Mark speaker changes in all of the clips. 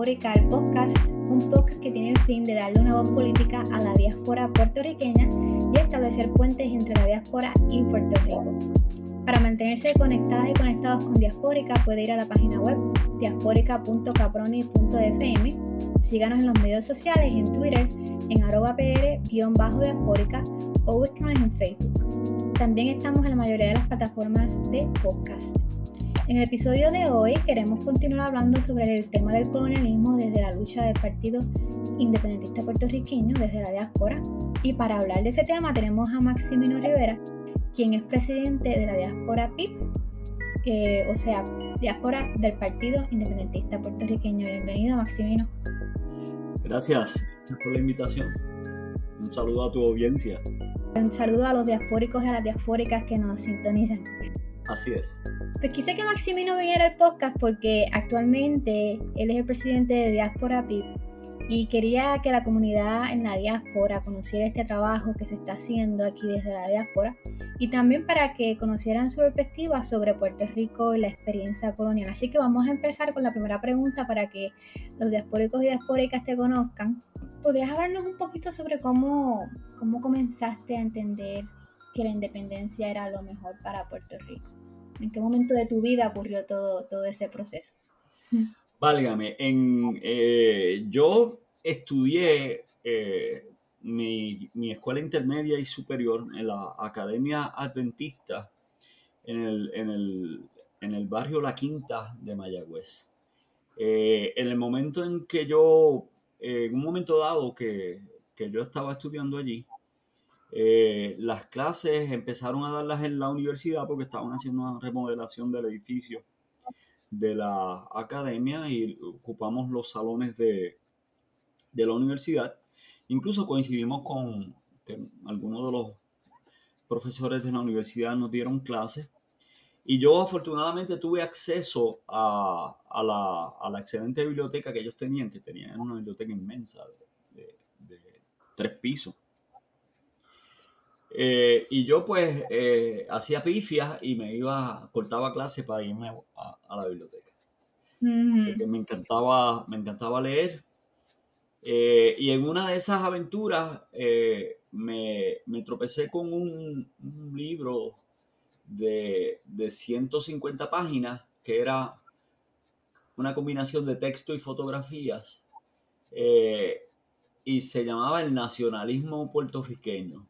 Speaker 1: Bienvenida a Diaspórica, el podcast, un podcast que tiene el fin de darle una voz política a la diáspora puertorriqueña y establecer puentes entre la diáspora y Puerto Rico. Para mantenerse conectadas y conectados con Diaspórica puede ir a la página web diaspórica.caproni.fm, síganos en los medios sociales, en Twitter, en arroba pr-diaspórica o búsquenos en Facebook. También estamos en la mayoría de las plataformas de podcast. En el episodio de hoy queremos continuar hablando sobre el tema del colonialismo desde la lucha del Partido Independentista Puertorriqueño, desde la diáspora. Y para hablar de ese tema tenemos a Maximino Rivera, quien es presidente de la diáspora PIP, eh, o sea, diáspora del Partido Independentista Puertorriqueño. Bienvenido, Maximino.
Speaker 2: Gracias, gracias por la invitación. Un saludo a tu audiencia.
Speaker 1: Un saludo a los diaspóricos y a las diaspóricas que nos sintonizan.
Speaker 2: Así es.
Speaker 1: Pues quise que Maximino viniera al podcast porque actualmente él es el presidente de Diáspora PIP y quería que la comunidad en la diáspora conociera este trabajo que se está haciendo aquí desde la diáspora y también para que conocieran su perspectiva sobre Puerto Rico y la experiencia colonial. Así que vamos a empezar con la primera pregunta para que los diaspóricos y diaspóricas te conozcan. ¿Podrías hablarnos un poquito sobre cómo, cómo comenzaste a entender que la independencia era lo mejor para Puerto Rico? ¿En qué momento de tu vida ocurrió todo, todo ese proceso?
Speaker 2: Válgame, en, eh, yo estudié eh, mi, mi, escuela intermedia y superior en la Academia Adventista en el, en el, en el barrio La Quinta de Mayagüez. Eh, en el momento en que yo, en un momento dado que, que yo estaba estudiando allí, eh, las clases empezaron a darlas en la universidad porque estaban haciendo una remodelación del edificio de la academia y ocupamos los salones de, de la universidad. Incluso coincidimos con que algunos de los profesores de la universidad nos dieron clases y yo afortunadamente tuve acceso a, la, excelente biblioteca que ellos tenían, que tenían una biblioteca inmensa de tres pisos. Eh, y yo pues eh, hacía pifias y me iba, cortaba clase para irme a, a la biblioteca. Porque me encantaba, me encantaba leer. Eh, y en una de esas aventuras me, me, tropecé con un, un libro de, de, 150 páginas que era una combinación de texto y fotografías y se llamaba El nacionalismo puertorriqueño.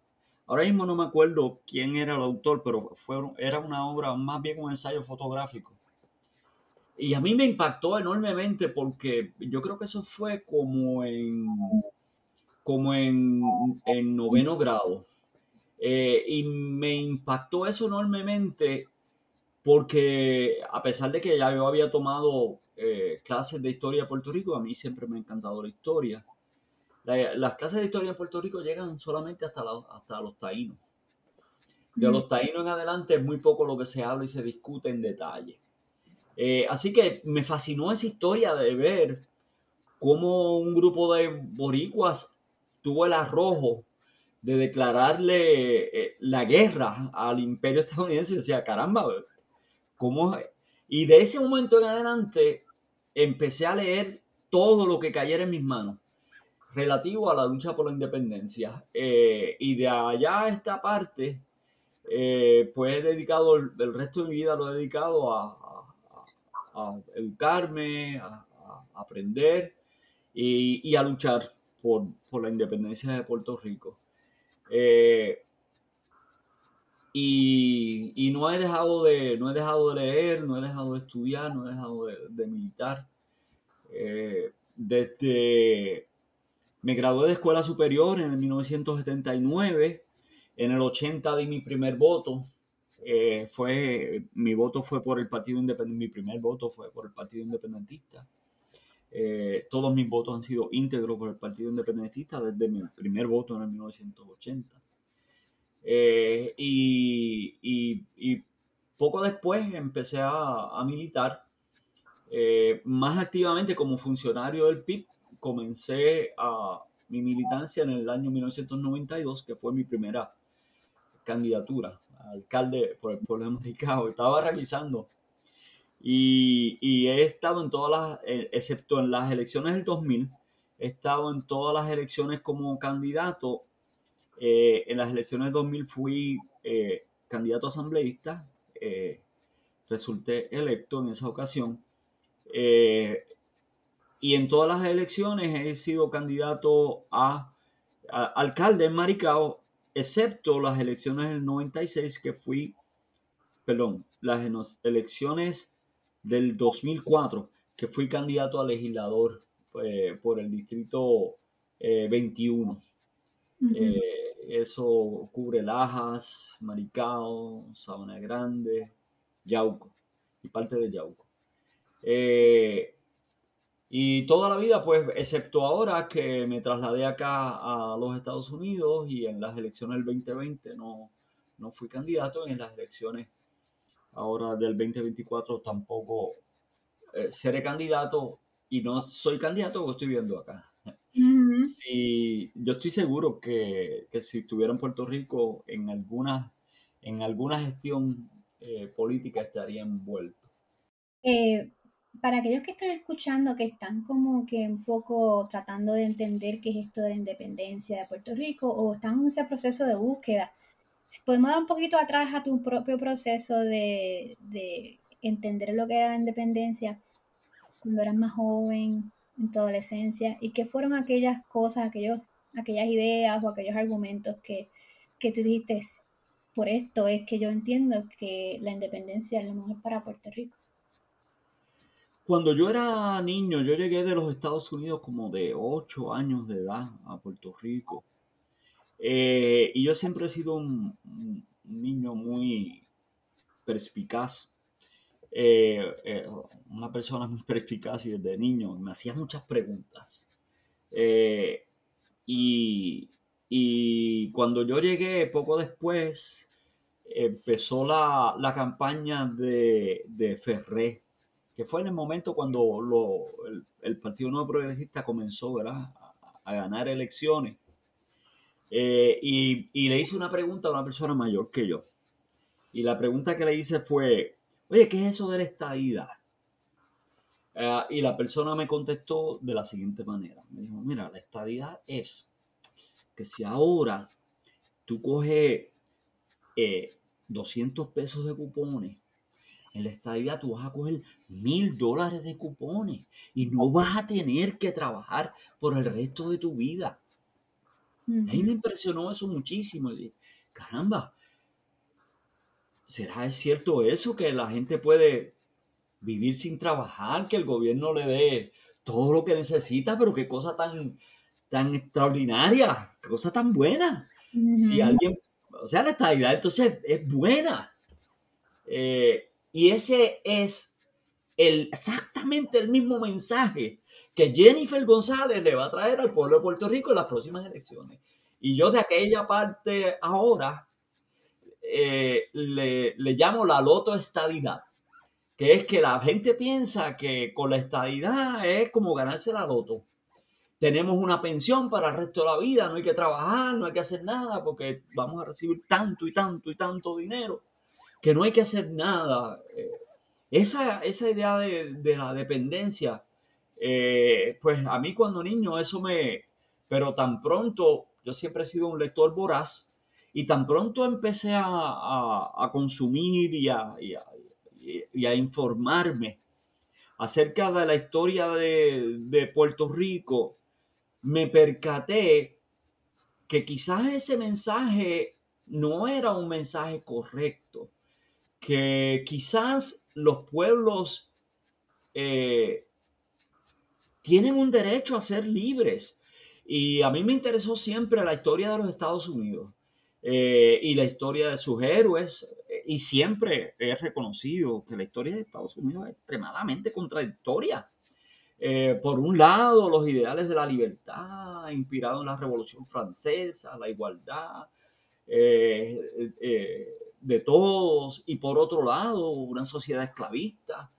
Speaker 2: Ahora mismo no me acuerdo quién era el autor, pero fue, era una obra, más bien un ensayo fotográfico. Y a mí me impactó enormemente porque yo creo que eso fue como en, como en, en noveno grado. Eh, y me impactó eso enormemente porque a pesar de que ya yo había tomado eh, clases de historia de Puerto Rico, a mí siempre me ha encantado la historia. La, las clases de historia en Puerto Rico llegan solamente hasta, la, hasta los taínos. De los taínos en adelante es muy poco lo que se habla y se discute en detalle. Eh, así que me fascinó esa historia de ver cómo un grupo de boricuas tuvo el arrojo de declararle eh, la guerra al imperio estadounidense. Y decía, caramba, ¿cómo? Y de ese momento en adelante empecé a leer todo lo que cayera en mis manos relativo a la lucha por la independencia. Eh, y de allá a esta parte, eh, pues he dedicado el, resto de mi vida, lo dedicado a, a, educarme, a, aprender y, a luchar por, por, la independencia de Puerto Rico. Eh, y, no he dejado de no he dejado de leer, no he dejado de estudiar, no he dejado de, militar. Desde me gradué de escuela superior en el 1979. En el 80 di mi primer voto. Eh, fue, mi voto fue por el Partido Independentista. Mi primer voto fue por el Partido Independentista. Eh, todos mis votos han sido íntegros por el Partido Independentista desde mi primer voto en el 1980. Eh, y, poco después empecé a, militar eh, más activamente como funcionario del PIB. Comencé a mi militancia en el año 1992, que fue mi primera candidatura a alcalde por el pueblo de Maricao. Estaba revisando y, he estado en todas las, eh, excepto en las elecciones del 2000, he estado en todas las elecciones como candidato. Eh, en las elecciones del 2000 fui eh, candidato asambleísta, resulté electo en esa ocasión. Y en todas las elecciones he sido candidato a, a alcalde en Maricao, excepto las elecciones del 96 que fui, perdón, las elecciones del 2004, que fui candidato a legislador eh, por el distrito 21. Eh, eh, eso cubre Lajas, Maricao, Sabana Grande, Yauco y parte de Yauco. Y toda la vida, pues, excepto ahora que me trasladé acá a los Estados Unidos y en las elecciones del 2020 no, no fui candidato, en las elecciones ahora del 2024 tampoco eh, seré candidato y no soy candidato porque estoy viendo acá. yo estoy seguro que, si estuviera en Puerto Rico en alguna, en alguna gestión eh, política estaría envuelto.
Speaker 1: Eh, para aquellos que están escuchando, que están como que un poco tratando de entender qué es esto de la independencia de Puerto Rico o están en ese proceso de búsqueda, si podemos dar un poquito atrás a tu propio proceso de, entender lo que era la independencia cuando eras más joven, en tu adolescencia, y qué fueron aquellas cosas, aquellos, aquellas ideas o aquellos argumentos que, que tú dijiste, por esto es que yo entiendo que la independencia es lo mejor para Puerto Rico.
Speaker 2: Cuando yo era niño, yo llegué de los Estados Unidos como de 8 años de edad a Puerto Rico. Eh, y yo siempre he sido un, niño muy perspicaz, eh, eh, una persona muy perspicaz y desde niño me hacía muchas preguntas. Y, y, cuando yo llegué poco después, empezó la, la campaña de, de, Ferré, que fue en el momento cuando lo, el, Partido Nuevo Progresista comenzó ¿verdad? a ganar elecciones. Eh, y, le hice una pregunta a una persona mayor que yo. Y la pregunta que le hice fue, oye, ¿qué es eso de la estadidad? Eh, y la persona me contestó de la siguiente manera. Me dijo, mira, la estadidad es que si ahora tú coges 200 eh, pesos de cupones, en la estadidad tú vas a coger mil dólares de cupones y no vas a tener que trabajar por el resto de tu vida. A mí me impresionó eso muchísimo. caramba, ¿será cierto eso que la gente puede vivir sin trabajar, que el gobierno le dé todo lo que necesita, pero qué cosa tan, tan extraordinaria, qué cosa tan buena. Si alguien, o sea, la estabilidad entonces es buena. Eh, y ese es el, exactamente el mismo mensaje que Jennifer González le va a traer al pueblo de Puerto Rico en las próximas elecciones. Y yo de aquella parte ahora eh, le, llamo la loto estadidad, que es que la gente piensa que con la estadidad es como ganarse la loto. Tenemos una pensión para el resto de la vida, no hay que trabajar, no hay que hacer nada porque vamos a recibir tanto y tanto y tanto dinero que no hay que hacer nada. Eh, esa, esa idea de, de la dependencia eh, pues a mí cuando niño eso me... Pero tan pronto, yo siempre he sido un lector voraz, y tan pronto empecé a, consumir y a, y, a, informarme acerca de la historia de, de Puerto Rico, me percaté que quizás ese mensaje no era un mensaje correcto, que quizás los pueblos eh, tienen un derecho a ser libres. Y a mí me interesó siempre la historia de los Estados Unidos eh, y la historia de sus héroes. Y siempre he reconocido que la historia de Estados Unidos es extremadamente contradictoria. eh, por un lado, los ideales de la libertad, inspirados en la Revolución Francesa, la igualdad eh, eh, de todos, y por otro lado, una sociedad esclavista,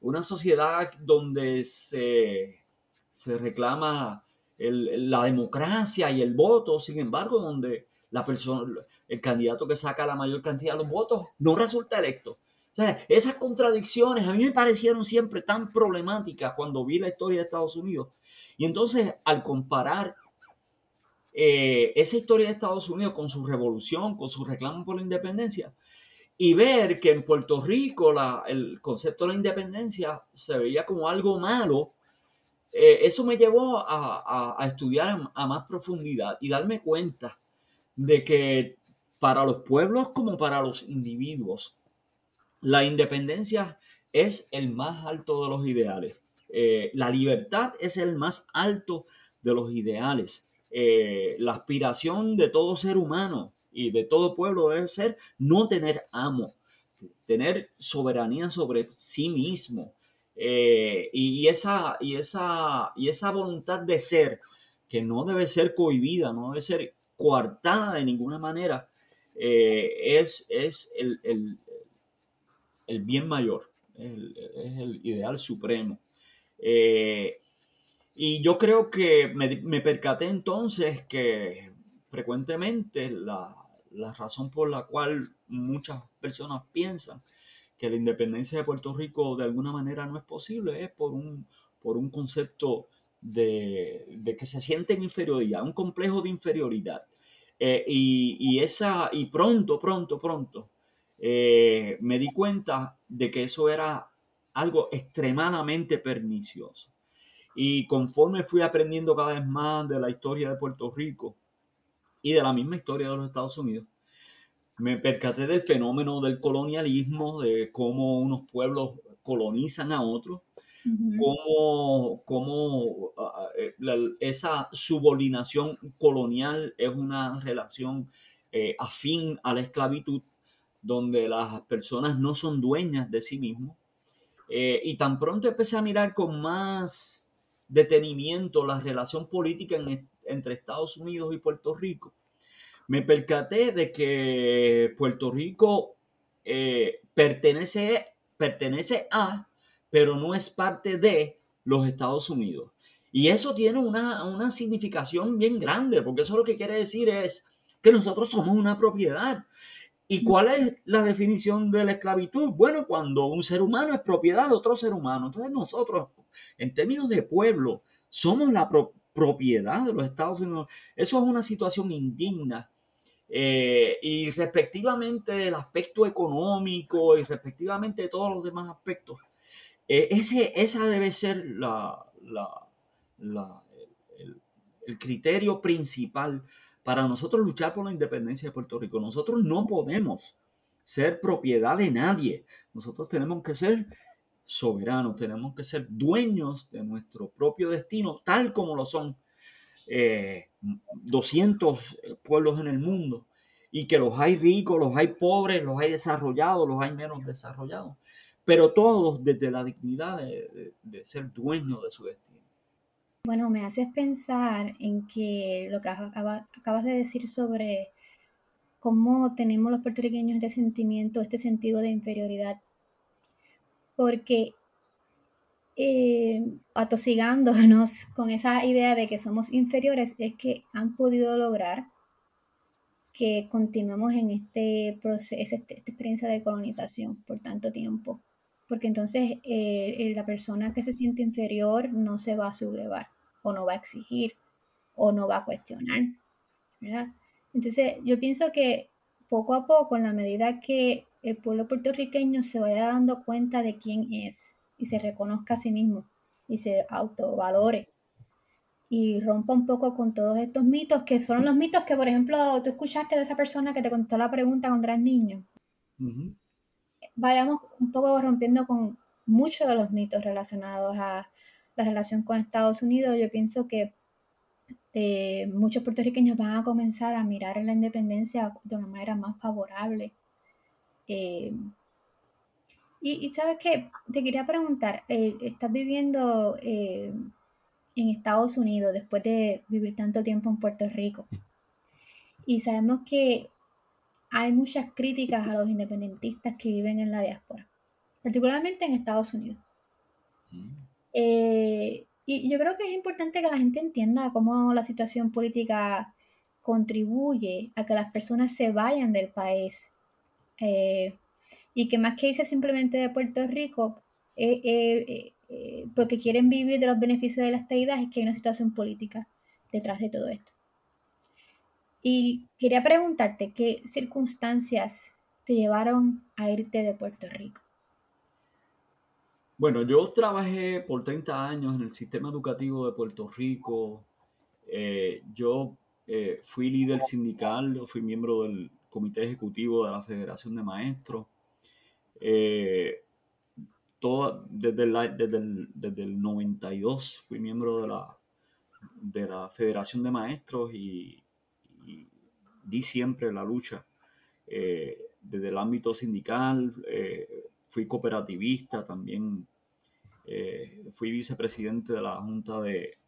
Speaker 2: una sociedad donde se, se reclama la democracia y el voto, sin embargo, donde la persona, el candidato que saca la mayor cantidad de los votos no resulta electo esas contradicciones a mí me parecieron siempre tan problemáticas cuando vi la historia de Estados Unidos. Y entonces, al comparar eh, esa historia de Estados Unidos con su revolución, con su reclamo por la independencia, y ver que en Puerto Rico el concepto de la independencia se veía como algo malo, eh, eso me llevó a, estudiar a más profundidad y darme cuenta de que para los pueblos como para los individuos, la independencia es el más alto de los ideales. Eh, la libertad es el más alto de los ideales. Eh, la aspiración de todo ser humano y de todo pueblo debe ser no tener amo, tener soberanía sobre sí mismo. Eh, y, esa, y, esa, y esa voluntad de ser, que no debe ser cohibida, no debe ser coartada de ninguna manera, es, es el, el bien mayor, es el, ideal supremo. Eh, y yo creo que me, percaté entonces que frecuentemente la, razón por la cual muchas personas piensan que la independencia de Puerto Rico de alguna manera no es posible es por un, por un concepto de, que se sienten inferioridad, un complejo de inferioridad. Eh, y, y, esa, y pronto, pronto, pronto, eh, me di cuenta de que eso era algo extremadamente pernicioso. Y conforme fui aprendiendo cada vez más de la historia de Puerto Rico y de la misma historia de los Estados Unidos, me percaté del fenómeno del colonialismo, de cómo unos pueblos colonizan a otros, cómo, ah, ah, eh, esa subordinación colonial es una relación eh, afín a la esclavitud donde las personas no son dueñas de sí mismos. Eh, y tan pronto empecé a mirar con más detenimiento la relación política entre Estados Unidos y Puerto Rico, me percaté de que Puerto Rico eh, pertenece, pertenece a, pero no es parte de los Estados Unidos. Y eso tiene una, una significación bien grande, porque eso lo que quiere decir es que nosotros somos una propiedad ¿Y cuál es la definición de la esclavitud? Bueno, cuando un ser humano es propiedad de otro ser humano. Entonces nosotros, en términos de pueblo, somos la propiedad de los Estados Unidos. Eso es una situación indigna. Eh, y respectivamente del aspecto económico y respectivamente de todos los demás aspectos, eh, ese, esa debe ser la, el criterio principal para nosotros luchar por la independencia de Puerto Rico. Nosotros no podemos ser propiedad de nadie. Nosotros tenemos que ser soberanos, tenemos que ser dueños de nuestro propio destino, tal como lo son 200 eh, pueblos en el mundo. Y que los hay ricos, los hay pobres, los hay desarrollados, los hay menos desarrollados. Pero todos desde la dignidad de ser dueños de su destino.
Speaker 1: Bueno, me haces pensar en que lo que acabas de decir sobre cómo tenemos los puertorriqueños este sentimiento, este sentido de inferioridad. Porque eh, atosigándonos con esa idea de que somos inferiores es que han podido lograr que continuemos en este proceso, esta experiencia de colonización por tanto tiempo. Porque entonces eh, la persona que se siente inferior no se va a sublevar o no va a exigir o no va a cuestionar. Entonces, yo pienso que poco a poco, en la medida que el pueblo puertorriqueño se vaya dando cuenta de quién es y se reconozca a sí mismo y se autovalore y rompa un poco con todos estos mitos que fueron los mitos que, por ejemplo, tú escuchaste de esa persona que te contó la pregunta cuando eras niño. Vayamos un poco rompiendo con muchos de los mitos relacionados a la relación con Estados Unidos, yo pienso que eh, muchos puertorriqueños van a comenzar a mirar la independencia de una manera más favorable. Eh, Y, sabes que te quería preguntar, eh, estás viviendo en Estados Unidos después de vivir tanto tiempo en Puerto Rico. Y sabemos que hay muchas críticas a los independentistas que viven en la diáspora, particularmente en Estados Unidos. Mm. Eh, y yo creo que es importante que la gente entienda cómo la situación política contribuye a que las personas se vayan del país. Eh, y que más que irse simplemente de Puerto Rico, eh, porque quieren vivir de los beneficios de la estadidad, es que hay una situación política detrás de todo esto. Y quería preguntarte qué circunstancias te llevaron a irte de Puerto Rico.
Speaker 2: Bueno, yo trabajé por 30 años en el sistema educativo de Puerto Rico. Eh, yo eh, fui líder sindical, fui miembro del comité ejecutivo de la Federación de Maestros. Eh, desde, el, desde, 92 fui miembro de la, de la Federación de Maestros y, di siempre la lucha desde el ámbito sindical fui cooperativista, también eh, fui vicepresidente de la Junta de,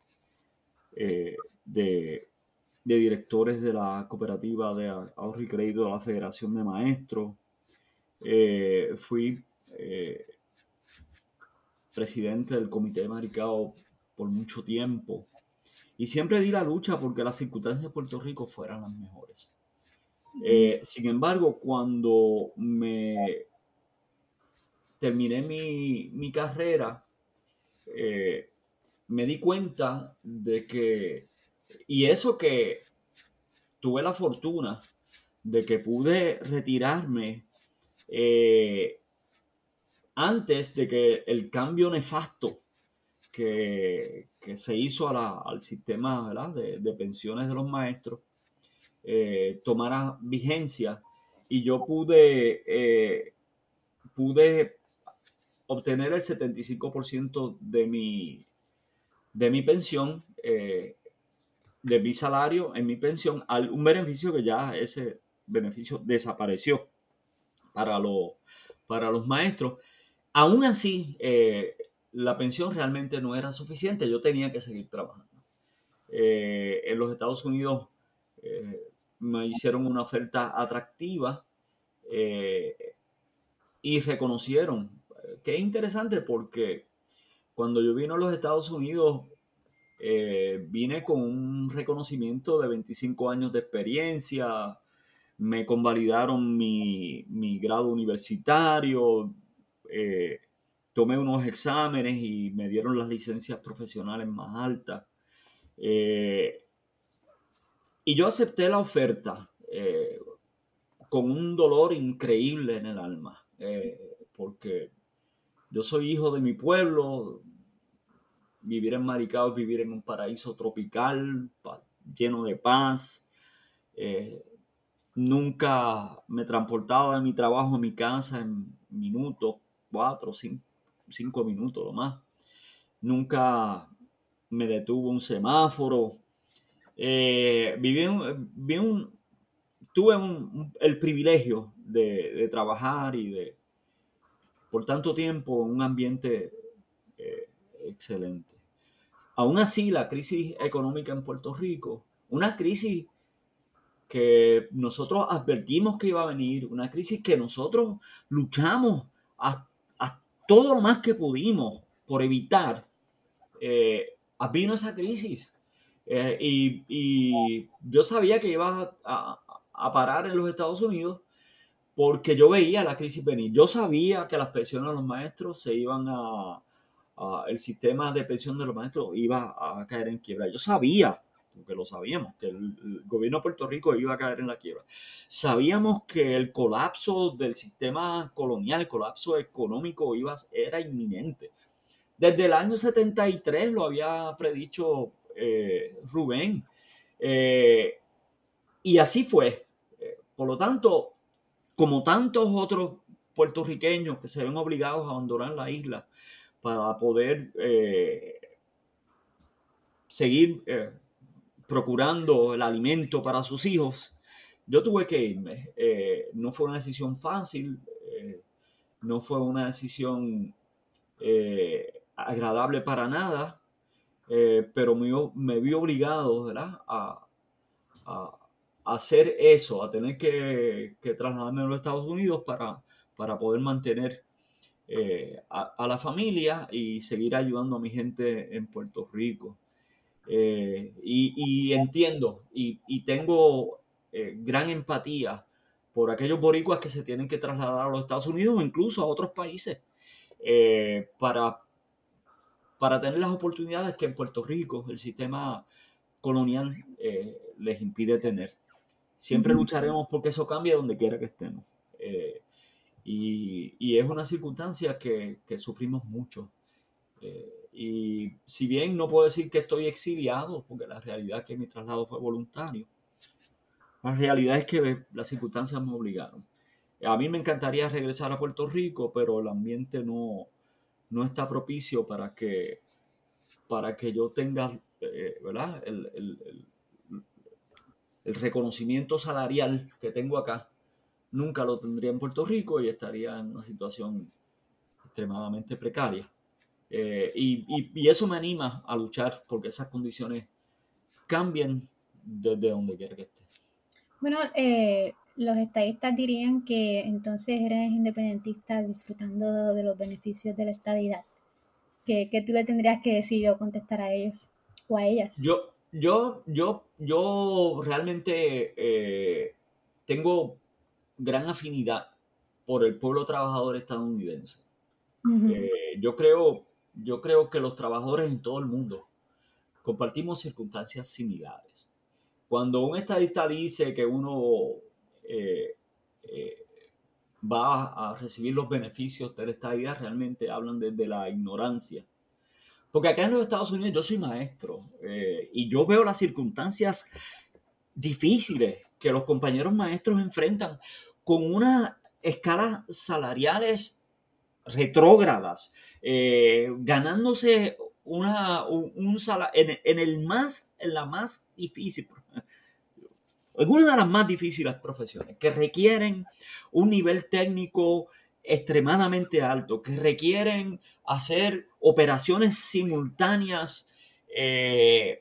Speaker 2: eh, de, Directores de la Cooperativa de Ahorro y Crédito de la Federación de Maestros. Eh, fui presidente del Comité de Maricao por mucho tiempo. Y siempre di la lucha porque las circunstancias de Puerto Rico fueran las mejores. sin embargo, cuando me terminé mi, carrera, eh, me di cuenta de que, y eso que tuve la fortuna de que pude retirarme eh, antes de que el cambio nefasto que, se hizo al sistema De, pensiones de los maestros eh, tomara vigencia y yo pude, pude obtener el 75% de mi, de mi pensión, eh, de mi salario en mi pensión, un beneficio que ya ese beneficio desapareció para, para los maestros. Aún así, eh, la pensión realmente no era suficiente, yo tenía que seguir trabajando. Eh, en los Estados Unidos me hicieron una oferta atractiva y reconocieron que es interesante porque cuando yo vine a los Estados Unidos, eh, vine con un reconocimiento de 25 años de experiencia, me convalidaron mi, grado universitario, eh, tomé unos exámenes y me dieron las licencias profesionales más altas. Eh, y yo acepté la oferta con un dolor increíble en el alma, porque yo soy hijo de mi pueblo. Vivir en Maricao es vivir en un paraíso tropical, lleno de paz. Eh, nunca me transportaba de mi trabajo a mi casa en minutos, cuatro, cinco, minutos lo más. Nunca me detuvo un semáforo. Eh, viví, un, tuve el privilegio de, trabajar y de, por tanto tiempo en un ambiente eh, excelente. Aún así, la crisis económica en Puerto Rico, una crisis que nosotros advertimos que iba a venir, una crisis que nosotros luchamos a, todo lo más que pudimos por evitar, eh, vino esa crisis. Eh, y, yo sabía que iba a parar en los Estados Unidos porque yo veía la crisis venir. Yo sabía que las pensiones de los maestros se iban a, el sistema de pensión de los maestros iba a caer en quiebra. Yo sabía, porque lo sabíamos, que el, gobierno de Puerto Rico iba a caer en la quiebra. Sabíamos que el colapso del sistema colonial, el colapso económico iba, era inminente. Desde el año 73 lo había predicho eh, Rubén. Eh, y así fue. Eh, por lo tanto, como tantos otros puertorriqueños que se ven obligados a abandonar la isla para poder eh, seguir eh, procurando el alimento para sus hijos, yo tuve que irme. Eh, no fue una decisión fácil. no fue una decisión agradable para nada, pero me, vi obligado ¿verdad? A, hacer eso, a tener que, trasladarme a los Estados Unidos para, para poder mantener eh, a, la familia y seguir ayudando a mi gente en Puerto Rico. y, entiendo y, tengo gran empatía por aquellos boricuas que se tienen que trasladar a los Estados Unidos o incluso a otros países eh, para, para tener las oportunidades que en Puerto Rico el sistema colonial eh, les impide tener. Siempre lucharemos porque eso cambie donde quiera que estemos. Eh, y, y, es una circunstancia que, que sufrimos mucho. y si bien no puedo decir que estoy exiliado, porque la realidad es que mi traslado fue voluntario, la realidad es que las circunstancias me obligaron. A mí me encantaría regresar a Puerto Rico, pero el ambiente no, no está propicio para que, para que yo tenga eh, ¿verdad? El, el, el, reconocimiento salarial que tengo acá. Nunca lo tendría en Puerto Rico y estaría en una situación extremadamente precaria. Eh, y, y, y, eso me anima a luchar porque esas condiciones cambien desde donde quiera que esté.
Speaker 1: Bueno, eh, los estadistas dirían que entonces eres independentista disfrutando de los beneficios de la estadidad. ¿Qué, qué tú le tendrías que decir o contestar a ellos o a ellas?
Speaker 2: Yo, yo, yo, yo realmente eh, tengo gran afinidad por el pueblo trabajador estadounidense. Eh, yo, creo, yo creo que los trabajadores en todo el mundo compartimos circunstancias similares. Cuando un estadista dice que uno eh, eh, va a recibir los beneficios de la estadía, realmente hablan desde la ignorancia. Porque acá en los Estados Unidos yo soy maestro eh, y yo veo las circunstancias difíciles que los compañeros maestros enfrentan con unas escalas salariales retrógradas, ganándose una, un, salario en, en, el más, en la más difícil, es una de las más difíciles profesiones, que requieren un nivel técnico extremadamente alto, que requieren hacer operaciones simultáneas, eh,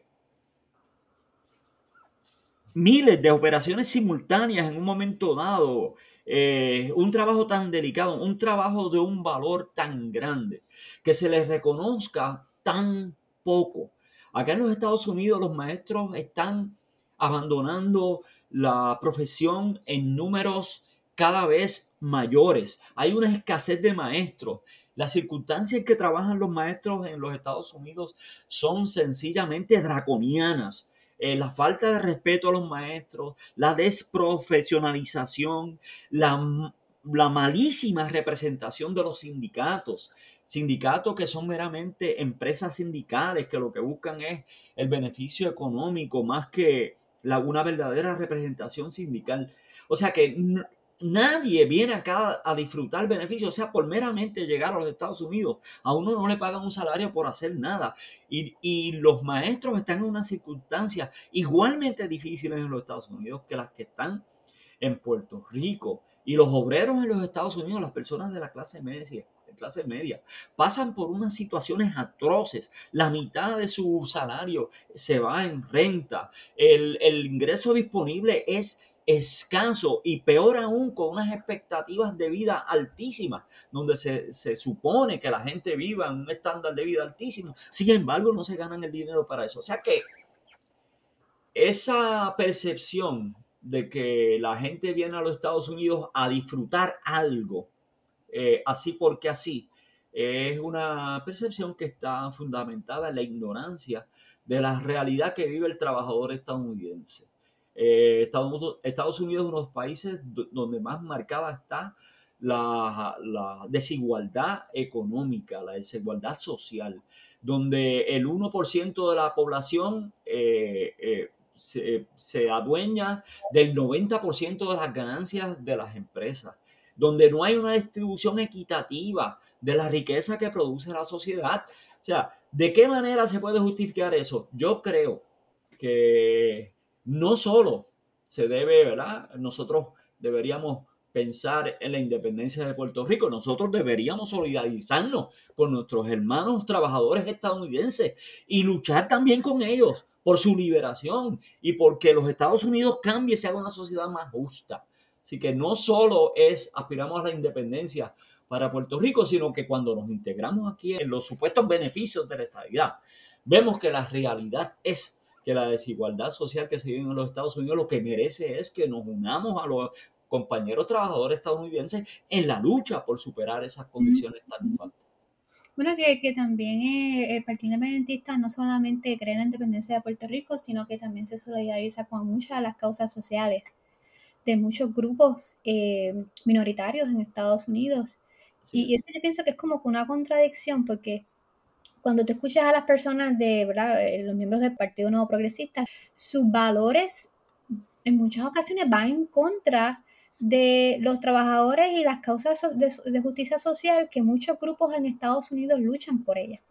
Speaker 2: miles de operaciones simultáneas en un momento dado, eh, un trabajo tan delicado, un trabajo de un valor tan grande, que se les reconozca tan poco. Acá en los Estados Unidos los maestros están abandonando la profesión en números cada vez mayores. Hay una escasez de maestros. Las circunstancias en que trabajan los maestros en los Estados Unidos son sencillamente draconianas. Eh, la falta de respeto a los maestros, la desprofesionalización, la, la malísima representación de los sindicatos, sindicatos que son meramente empresas sindicales que lo que buscan es el beneficio económico más que la, una verdadera representación sindical. O sea que nadie viene acá a disfrutar beneficios, o sea, por meramente llegar a los Estados Unidos. A uno no le pagan un salario por hacer nada. Y, y los maestros están en unas circunstancias igualmente difíciles en los Estados Unidos que las que están en Puerto Rico. Y los obreros en los Estados Unidos, las personas de la clase media, clase media, pasan por unas situaciones atroces. La mitad de su salario se va en renta. El, ingreso disponible es escaso y peor aún con unas expectativas de vida altísimas, donde se, se, supone que la gente viva en un estándar de vida altísimo. Sin embargo, no se ganan el dinero para eso. O sea que esa percepción de que la gente viene a los Estados Unidos a disfrutar algo eh, así porque así. Es una percepción que está fundamentada en la ignorancia de la realidad que vive el trabajador estadounidense. Eh, Estados, Unidos es uno de los países donde más marcada está la, desigualdad económica, la desigualdad social, donde el 1% de la población eh, se, se, adueña del 90% de las ganancias de las empresas donde no hay una distribución equitativa de la riqueza que produce la sociedad. O sea, ¿de qué manera se puede justificar eso? Yo creo que no solo se debe, ¿verdad? Nosotros deberíamos pensar en la independencia de Puerto Rico. Nosotros deberíamos solidarizarnos con nuestros hermanos trabajadores estadounidenses y luchar también con ellos por su liberación y porque los Estados Unidos cambie, se haga una sociedad más justa. Así que no solo es aspiramos a la independencia para Puerto Rico, sino que cuando nos integramos aquí en los supuestos beneficios de la estabilidad, vemos que la realidad es la desigualdad social que se vive en los Estados Unidos lo que merece es que nos unamos a los compañeros trabajadores estadounidenses en la lucha por superar esas condiciones tan nefastas.
Speaker 1: Bueno, que, que también eh, el Partido Independentista no solamente cree en la independencia de Puerto Rico, sino que también se solidariza con muchas de las causas sociales de muchos grupos eh, minoritarios en Estados Unidos. Y, eso yo pienso que es como una contradicción, porque cuando te escuchas a las personas de eh, los miembros del Partido Nuevo Progresista, sus valores en muchas ocasiones van en contra de los trabajadores y las causas de, justicia social que muchos grupos en Estados Unidos luchan por ellas.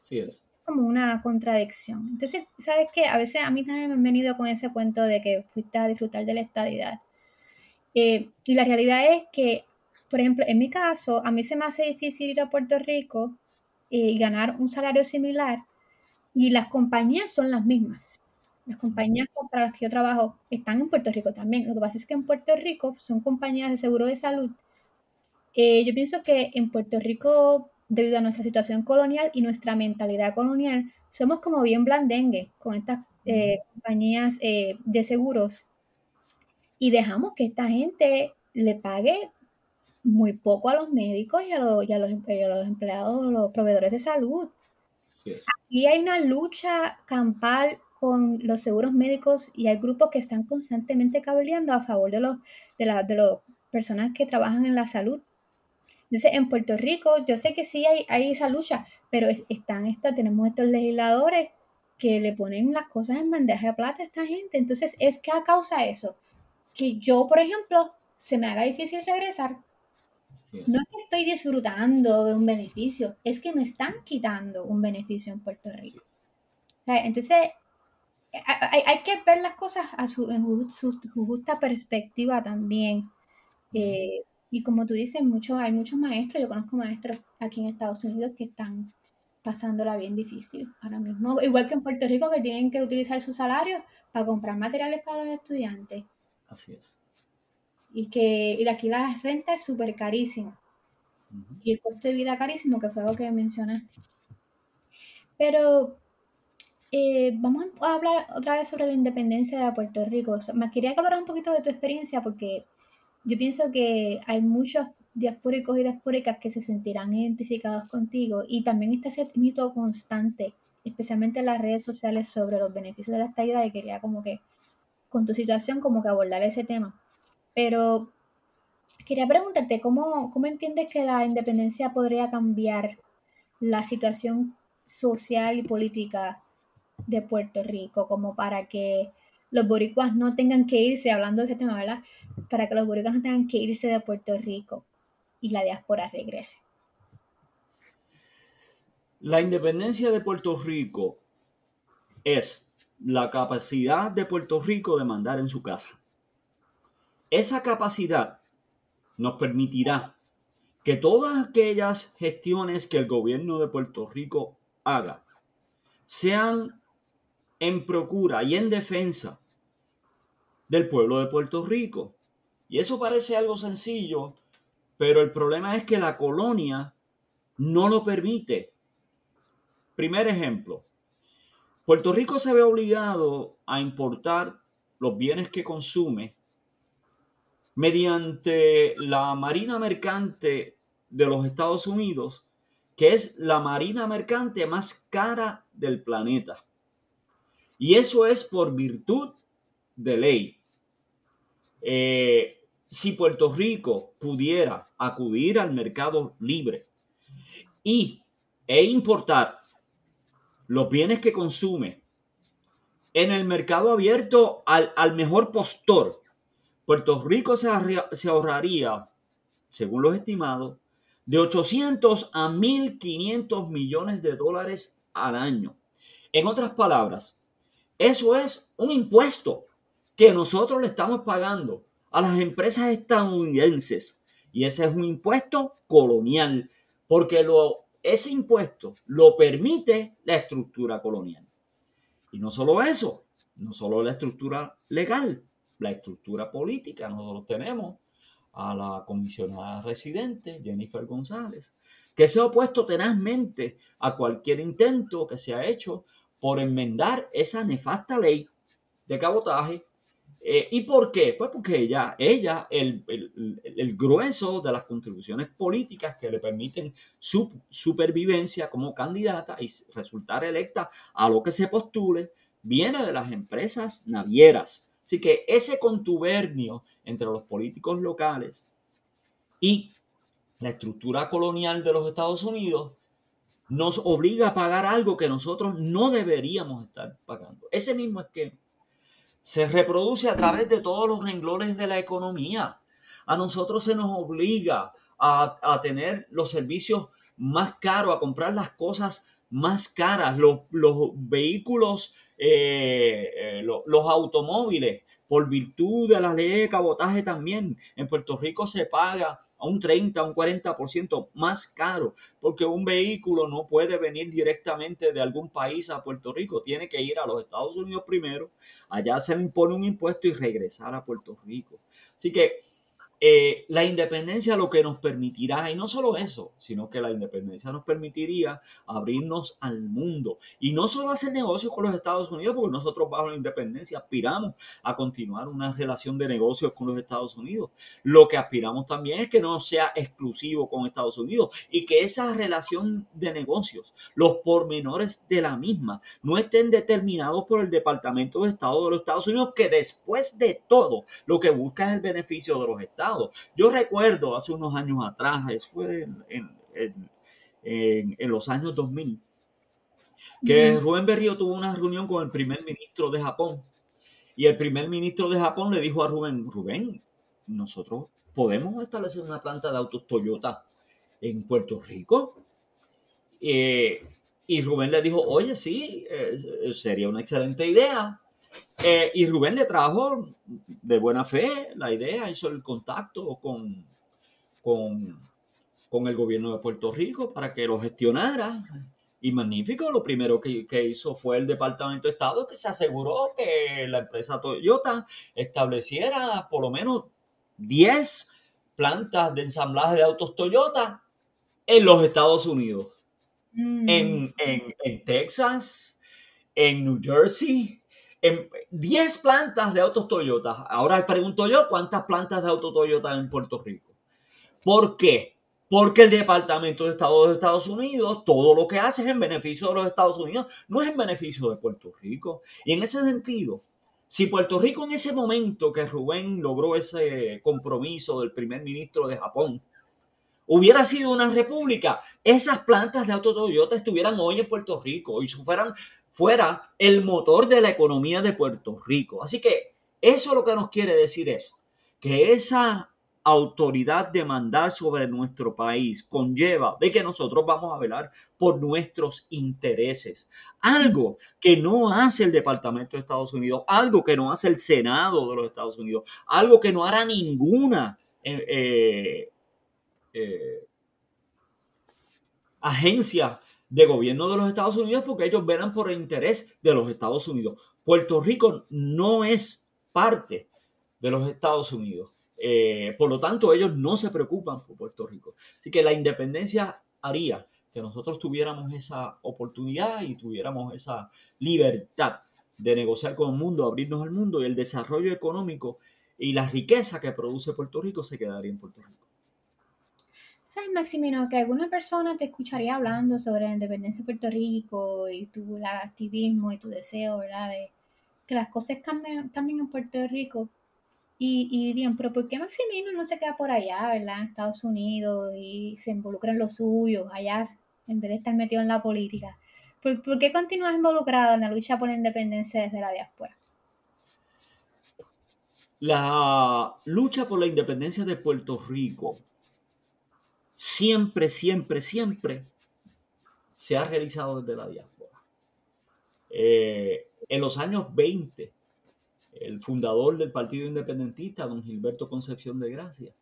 Speaker 2: Sí es.
Speaker 1: Como una contradicción. Entonces, ¿sabes qué? A veces a mí también me han venido con ese cuento de que fuiste a disfrutar de la estadidad. Eh, y la realidad es que, por ejemplo, en mi caso, a mí se me hace difícil ir a Puerto Rico y ganar un salario similar y las compañías son las mismas. Las compañías para las que yo trabajo están en Puerto Rico también. Lo que pasa es que en Puerto Rico son compañías de seguro de salud. Eh, yo pienso que en Puerto Rico, debido a nuestra situación colonial y nuestra mentalidad colonial, somos como bien blandengue con estas eh, compañías eh, de seguros y dejamos que esta gente le pague muy poco a los médicos y a los, y a los, los empleados, los proveedores de salud. y hay una lucha campal con los seguros médicos y hay grupos que están constantemente cableando a favor de los de, la, de las personas que trabajan en la salud. Entonces, en Puerto Rico, yo sé que sí hay, hay esa lucha, pero están esta, tenemos estos legisladores que le ponen las cosas en bandeja de plata a esta gente. Entonces, ¿es que a causa eso? Que yo, por ejemplo, se me haga difícil regresar. No es que estoy disfrutando de un beneficio, es que me están quitando un beneficio en Puerto Rico. entonces, hay, que ver las cosas a su, en su, justa perspectiva también. Eh, y como tú dices, muchos, hay muchos maestros, yo conozco maestros aquí en Estados Unidos que están pasándola bien difícil ahora mismo, igual que en Puerto Rico que tienen que utilizar su salario para comprar materiales para los estudiantes.
Speaker 2: Así es.
Speaker 1: Y que y aquí la renta es súper carísima. Y el costo de vida carísimo, que fue algo que mencionaste. Pero eh, vamos a hablar otra vez sobre la independencia de Puerto Rico. Me quería hablar un poquito de tu experiencia porque yo pienso que hay muchos diaspóricos y diaspóricas que se sentirán identificados contigo y también está ese mito constante, especialmente en las redes sociales sobre los beneficios de la estadía y quería como que con tu situación como que abordar ese tema. Pero quería preguntarte, ¿cómo, cómo entiendes que la independencia podría cambiar la situación social y política de Puerto Rico, como para que los boricuas no tengan que irse, hablando de ese tema, ¿verdad? Para que los boricuas no tengan que irse de Puerto Rico y la diáspora regrese.
Speaker 2: La independencia de Puerto Rico es la capacidad de Puerto Rico de mandar en su casa. Esa capacidad nos permitirá que todas aquellas gestiones que el gobierno de Puerto Rico haga sean en procura y en defensa del pueblo de Puerto Rico. Y eso parece algo sencillo, pero el problema es que la colonia no lo permite. Primer ejemplo, Puerto Rico se ve obligado a importar los bienes que consume mediante la Marina Mercante de los Estados Unidos, que es la Marina Mercante más cara del planeta. Y eso es por virtud de ley. Eh, si Puerto Rico pudiera acudir al mercado libre y, e importar los bienes que consume en el mercado abierto al, mejor postor, Puerto Rico se, ahorraría, según los estimados, de 800 a 1.500 millones de dólares al año. En otras palabras, eso es un impuesto que nosotros le estamos pagando a las empresas estadounidenses. Y ese es un impuesto colonial, porque ese impuesto lo permite la estructura colonial. Y no solo eso, no solo la estructura legal, la estructura política. Nosotros tenemos a la comisionada residente, Jennifer González, que se ha opuesto tenazmente a cualquier intento que se ha hecho por enmendar esa nefasta ley de cabotaje. Eh, ¿Y por qué? Pues porque ella, ella el, el, grueso de las contribuciones políticas que le permiten su supervivencia como candidata y resultar electa a lo que se postule, viene de las empresas navieras. Así que ese contubernio entre los políticos locales y la estructura colonial de los Estados Unidos nos obliga a pagar algo que nosotros no deberíamos estar pagando. Ese mismo esquema se reproduce a través de todos los renglones de la economía. A nosotros se nos obliga a, tener los servicios más caros, a comprar las cosas más caras, los, vehículos, eh, eh, los automóviles por virtud de la ley de cabotaje también. En Puerto Rico se paga a un 30, a un 40% más caro, porque un vehículo no puede venir directamente de algún país a Puerto Rico, tiene que ir a los Estados Unidos primero, allá se le impone un impuesto y regresar a Puerto Rico. Así que eh, la independencia lo que nos permitirá, y no solo eso, sino que la independencia nos permitiría abrirnos al mundo y no solo hacer negocios con los Estados Unidos, porque nosotros bajo la independencia aspiramos a continuar una relación de negocios con los Estados Unidos. Lo que aspiramos también es que no sea exclusivo con Estados Unidos y que esa relación de negocios, los pormenores de la misma, no estén determinados por el Departamento de Estado de los Estados Unidos, que después de todo lo que busca es el beneficio de los Estados yo recuerdo hace unos años atrás, fue en, los años 2000, que Rubén Berrío tuvo una reunión con el primer ministro de Japón. Y el primer ministro de Japón le dijo a Rubén, Rubén, nosotros podemos establecer una planta de autos Toyota en Puerto Rico. Eh, y Rubén le dijo, oye, sí, eh, sería una excelente idea. Eh, y Rubén le trajo de buena fe la idea, hizo el contacto con, con, con, el gobierno de Puerto Rico para que lo gestionara. Y magnífico, lo primero que, que, hizo fue el Departamento de Estado que se aseguró que la empresa Toyota estableciera por lo menos 10 plantas de ensamblaje de autos Toyota en los Estados Unidos. Mm. En, en, en Texas, en New Jersey, 10 plantas de autos Toyota. Ahora pregunto yo, ¿cuántas plantas de autos Toyota en Puerto Rico? ¿Por qué? Porque el Departamento de Estado de Estados Unidos, todo lo que hace es en beneficio de los Estados Unidos, no es en beneficio de Puerto Rico. Y en ese sentido, si Puerto Rico en ese momento que Rubén logró ese compromiso del primer ministro de Japón, hubiera sido una república, esas plantas de autos Toyota estuvieran hoy en Puerto Rico y fueran fuera el motor de la economía de Puerto Rico. Así que eso lo que nos quiere decir es que esa autoridad de mandar sobre nuestro país conlleva de que nosotros vamos a velar por nuestros intereses. Algo que no hace el Departamento de Estados Unidos, algo que no hace el Senado de los Estados Unidos, algo que no hará ninguna eh, eh, eh, agencia de gobierno de los Estados Unidos porque ellos velan por el interés de los Estados Unidos. Puerto Rico no es parte de los Estados Unidos. Eh, por lo tanto, ellos no se preocupan por Puerto Rico. Así que la independencia haría que nosotros tuviéramos esa oportunidad y tuviéramos esa libertad de negociar con el mundo, abrirnos al mundo y el desarrollo económico y la riqueza que produce Puerto Rico se quedaría en Puerto Rico.
Speaker 1: ¿Sabes, Maximino, que alguna persona te escucharía hablando sobre la independencia de Puerto Rico y tu activismo y tu deseo, ¿verdad? De que las cosas cambien, en Puerto Rico y, y, dirían, pero ¿por qué Maximino no se queda por allá, ¿verdad? En Estados Unidos y se involucra en lo suyo, allá, en vez de estar metido en la política? ¿Por, ¿Por, qué continúas involucrado en la lucha por la independencia desde la diáspora?
Speaker 2: La lucha por la independencia de Puerto Rico siempre, siempre, siempre se ha realizado desde la diáspora. Eh, en los años 20, el fundador del Partido Independentista, don Gilberto Concepción de Gracia,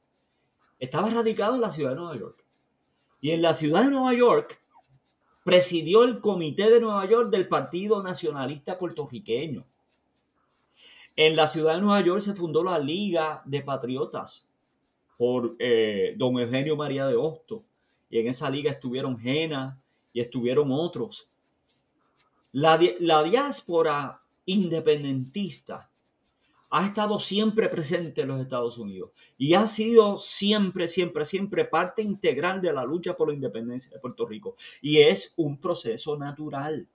Speaker 2: estaba radicado en la ciudad de Nueva York. Y en la ciudad de Nueva York presidió el comité de Nueva York del Partido Nacionalista Puertorriqueño. En la ciudad de Nueva York se fundó la Liga de Patriotas por eh, don Eugenio María de Hosto. Y en esa liga estuvieron Jena y estuvieron otros. La, la diáspora independentista ha estado siempre presente en los Estados Unidos y ha sido siempre, siempre, siempre parte integral de la lucha por la independencia de Puerto Rico. Y es un proceso natural.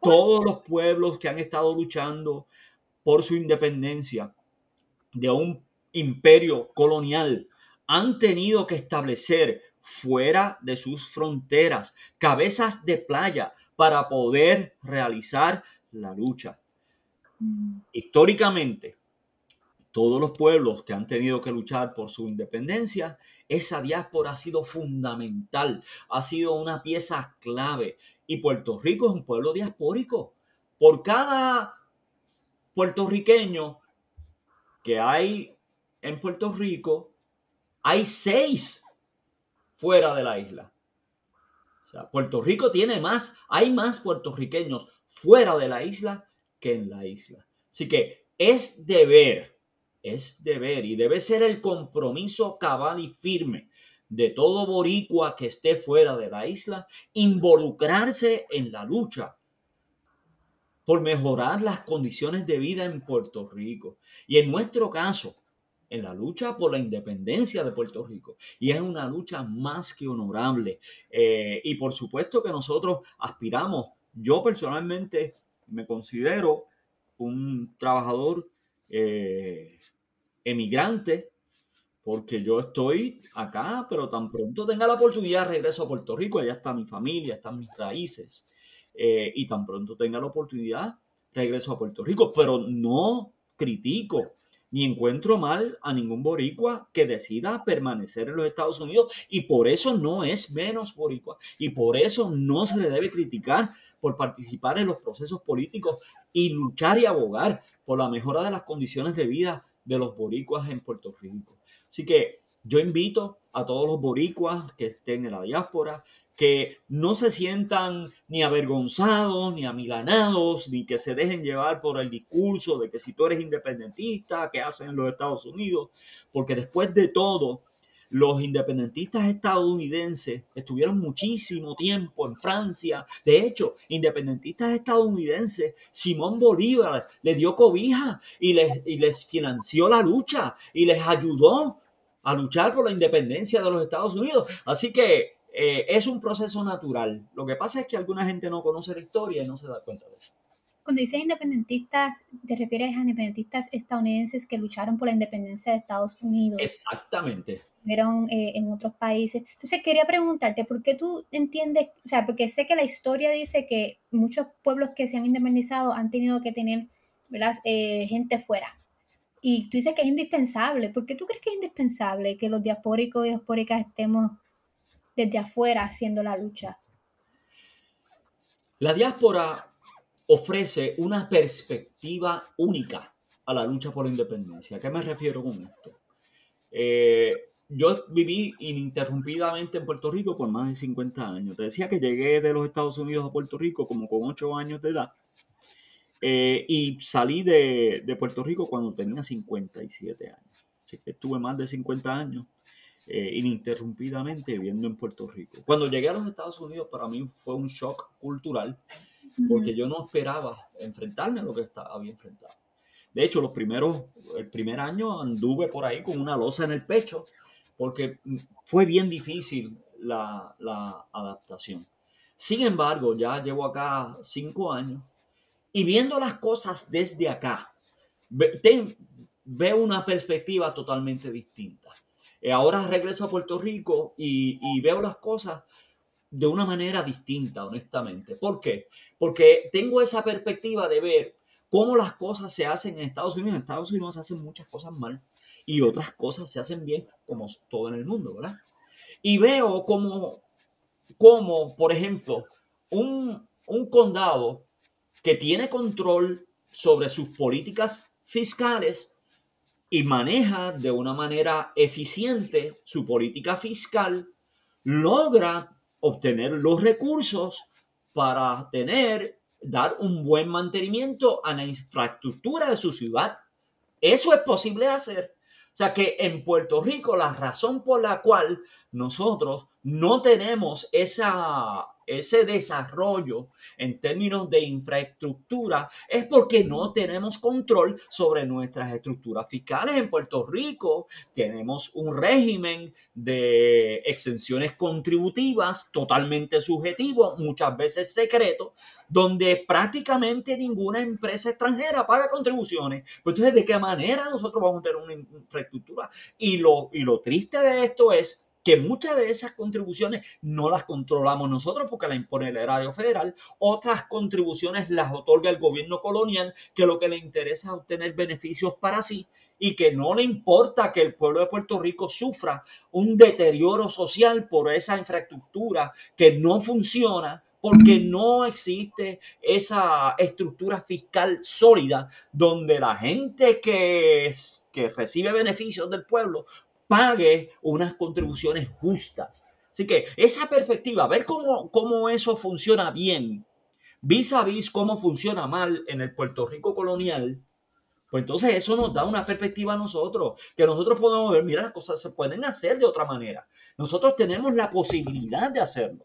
Speaker 2: Todos los pueblos que han estado luchando por su independencia de un imperio colonial han tenido que establecer fuera de sus fronteras cabezas de playa para poder realizar la lucha. Mm. Históricamente, todos los pueblos que han tenido que luchar por su independencia, esa diáspora ha sido fundamental, ha sido una pieza clave. Y Puerto Rico es un pueblo diaspórico. Por cada puertorriqueño que hay en Puerto Rico, hay seis fuera de la isla. O sea, Puerto Rico tiene más, hay más puertorriqueños fuera de la isla que en la isla. Así que es deber, es deber y debe ser el compromiso cabal y firme de todo boricua que esté fuera de la isla, involucrarse en la lucha por mejorar las condiciones de vida en Puerto Rico. Y en nuestro caso, en la lucha por la independencia de Puerto Rico. Y es una lucha más que honorable. Eh, y por supuesto que nosotros aspiramos, yo personalmente me considero un trabajador eh, emigrante, porque yo estoy acá, pero tan pronto tenga la oportunidad regreso a Puerto Rico, allá está mi familia, están mis raíces, eh, y tan pronto tenga la oportunidad regreso a Puerto Rico, pero no critico ni encuentro mal a ningún boricua que decida permanecer en los Estados Unidos y por eso no es menos boricua y por eso no se le debe criticar por participar en los procesos políticos y luchar y abogar por la mejora de las condiciones de vida de los boricuas en Puerto Rico. Así que yo invito a todos los boricuas que estén en la diáspora, que no se sientan ni avergonzados, ni amilanados, ni que se dejen llevar por el discurso de que si tú eres independentista, ¿qué hacen en los Estados Unidos? Porque después de todo, los independentistas estadounidenses estuvieron muchísimo tiempo en Francia. De hecho, independentistas estadounidenses, Simón Bolívar les dio cobija y les, y les financió la lucha y les ayudó a luchar por la independencia de los Estados Unidos. Así que eh, es un proceso natural. Lo que pasa es que alguna gente no conoce la historia y no se da cuenta de eso.
Speaker 1: Cuando dices independentistas, te refieres a independentistas estadounidenses que lucharon por la independencia de Estados Unidos.
Speaker 2: Exactamente.
Speaker 1: Fueron eh, en otros países. Entonces quería preguntarte, ¿por qué tú entiendes, o sea, porque sé que la historia dice que muchos pueblos que se han independizado han tenido que tener ¿verdad? Eh, gente fuera. Y tú dices que es indispensable. ¿Por qué tú crees que es indispensable que los diaspóricos y diaspóricas estemos desde afuera haciendo la lucha?
Speaker 2: La diáspora ofrece una perspectiva única a la lucha por la independencia. ¿A qué me refiero con esto? Eh, yo viví ininterrumpidamente en Puerto Rico por más de 50 años. Te decía que llegué de los Estados Unidos a Puerto Rico como con 8 años de edad. Eh, y salí de, de, Puerto Rico cuando tenía 57 años. Así que estuve más de 50 años eh, ininterrumpidamente viviendo en Puerto Rico. Cuando llegué a los Estados Unidos para mí fue un shock cultural porque yo no esperaba enfrentarme a lo que estaba, había enfrentado. De hecho, los primeros, el primer año anduve por ahí con una losa en el pecho porque fue bien difícil la, la adaptación. Sin embargo, ya llevo acá cinco años y viendo las cosas desde acá, veo una perspectiva totalmente distinta. Eh, ahora regreso a Puerto Rico y, y, veo las cosas de una manera distinta, honestamente. ¿Por qué? Porque tengo esa perspectiva de ver cómo las cosas se hacen en Estados Unidos. En Estados Unidos se hacen muchas cosas mal y otras cosas se hacen bien, como todo en el mundo, ¿verdad? Y veo como, como por ejemplo, un, un condado que tiene control sobre sus políticas fiscales y maneja de una manera eficiente su política fiscal, logra obtener los recursos para tener, dar un buen mantenimiento a la infraestructura de su ciudad. Eso es posible de hacer. O sea que en Puerto Rico la razón por la cual nosotros no tenemos esa, ese desarrollo en términos de infraestructura es porque no tenemos control sobre nuestras estructuras fiscales en Puerto Rico. Tenemos un régimen de exenciones contributivas totalmente subjetivo, muchas veces secreto, donde prácticamente ninguna empresa extranjera paga contribuciones. Entonces, ¿de qué manera nosotros vamos a tener una infraestructura? Y lo, y lo triste de esto es que muchas de esas contribuciones no las controlamos nosotros porque las impone el erario federal, otras contribuciones las otorga el gobierno colonial que lo que le interesa es obtener beneficios para sí y que no le importa que el pueblo de Puerto Rico sufra un deterioro social por esa infraestructura que no funciona porque no existe esa estructura fiscal sólida donde la gente que, que recibe beneficios del pueblo pague unas contribuciones justas. Así que esa perspectiva, ver cómo, cómo eso funciona bien, vis a vis cómo funciona mal en el Puerto Rico colonial, pues entonces eso nos da una perspectiva a nosotros, que nosotros podemos ver, mira, las cosas se pueden hacer de otra manera. Nosotros tenemos la posibilidad de hacerlo.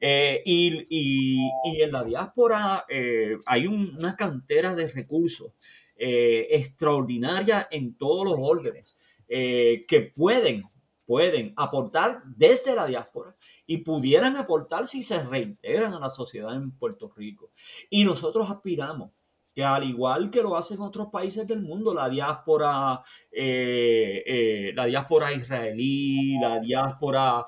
Speaker 2: Eh, y, en la diáspora eh, hay una cantera de recursos eh, extraordinaria en todos los órdenes. Eh, que pueden, pueden aportar desde la diáspora y pudieran aportar si se reintegran a la sociedad en Puerto Rico. Y nosotros aspiramos que al igual que lo hacen otros países del mundo, la diáspora, eh, eh, la diáspora israelí, la diáspora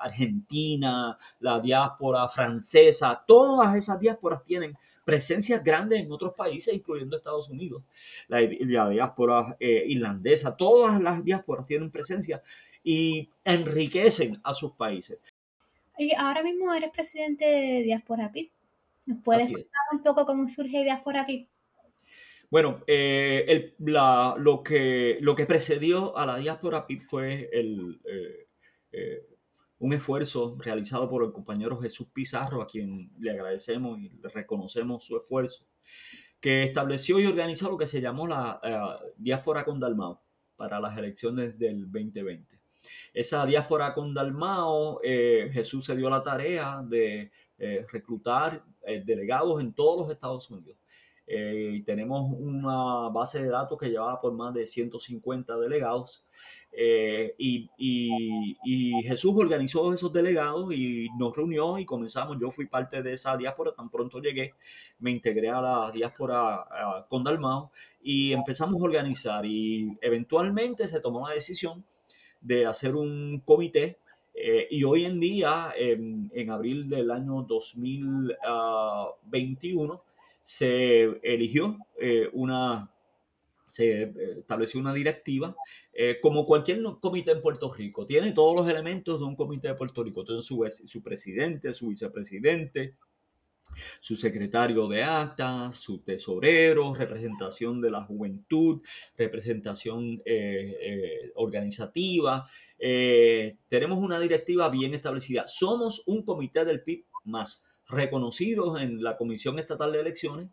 Speaker 2: argentina, la diáspora francesa, todas esas diásporas tienen presencias grandes en otros países, incluyendo Estados Unidos, la, diáspora eh, irlandesa, todas las diásporas tienen presencia y enriquecen a sus países.
Speaker 1: Y ahora mismo eres presidente de Diáspora PIB. ¿Nos puedes contar un poco cómo surge Diáspora PIB?
Speaker 2: Bueno, eh, lo, que, lo que precedió a la Diáspora PIB fue el, eh, un esfuerzo realizado por el compañero Jesús Pizarro, a quien le agradecemos y le reconocemos su esfuerzo, que estableció y organizó lo que se llamó la uh, diáspora con Dalmao para las elecciones del 2020. Esa diáspora con Dalmao, eh, Jesús se dio la tarea de eh, reclutar delegados en todos los Estados Unidos. tenemos una base de datos que llevaba por más de 150 delegados eh, y, Jesús organizó esos delegados y nos reunió y comenzamos. Yo fui parte de esa diáspora, tan pronto llegué, me integré a la diáspora con Dalmao y empezamos a organizar. Y eventualmente se tomó la decisión de hacer un comité. Eh, y hoy en día, en, abril del año 2021, se eligió eh, una se eh, estableció una directiva, eh, como cualquier comité en Puerto Rico, tiene todos los elementos de un comité de Puerto Rico, tiene su, su presidente, su vicepresidente, su secretario de actas, su tesorero, representación de la juventud, representación eh, organizativa. tenemos una directiva bien establecida. Somos un comité del PIB más reconocidos en la Comisión Estatal de Elecciones.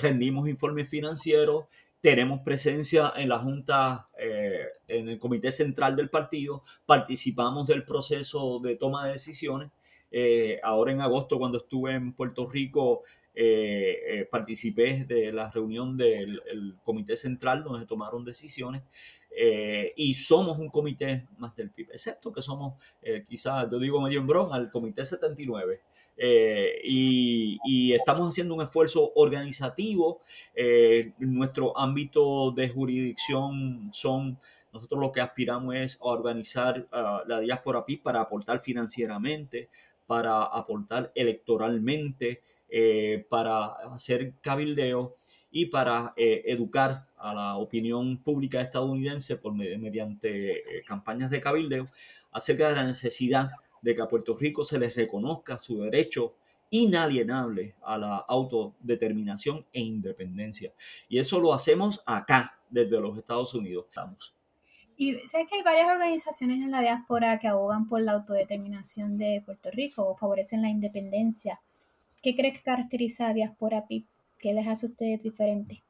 Speaker 2: rendimos informes financieros, tenemos presencia en la Junta, eh, en el Comité Central del partido, participamos del proceso de toma de decisiones. Eh, ahora en agosto, cuando estuve en Puerto Rico, eh, participé de la reunión del Comité Central donde se tomaron decisiones. y somos un comité más del PIB, excepto que somos, quizás, yo digo medio en broma, al Comité 79. Eh, y, estamos haciendo un esfuerzo organizativo. Eh, nuestro ámbito de jurisdicción son, nosotros lo que aspiramos es a organizar ah, la diáspora PIB para aportar financieramente, para aportar electoralmente, eh, para hacer cabildeo y para educar a la opinión pública estadounidense por, mediante campañas de cabildeo acerca de la necesidad de que a Puerto Rico se les reconozca su derecho inalienable a la autodeterminación e independencia. Y eso lo hacemos acá, desde los Estados Unidos. Estamos.
Speaker 1: Y sé que hay varias organizaciones en la diáspora que abogan por la autodeterminación de Puerto Rico o favorecen la independencia. ¿Qué crees que caracteriza a Diáspora PIB? ¿Qué les hace a ustedes diferentes?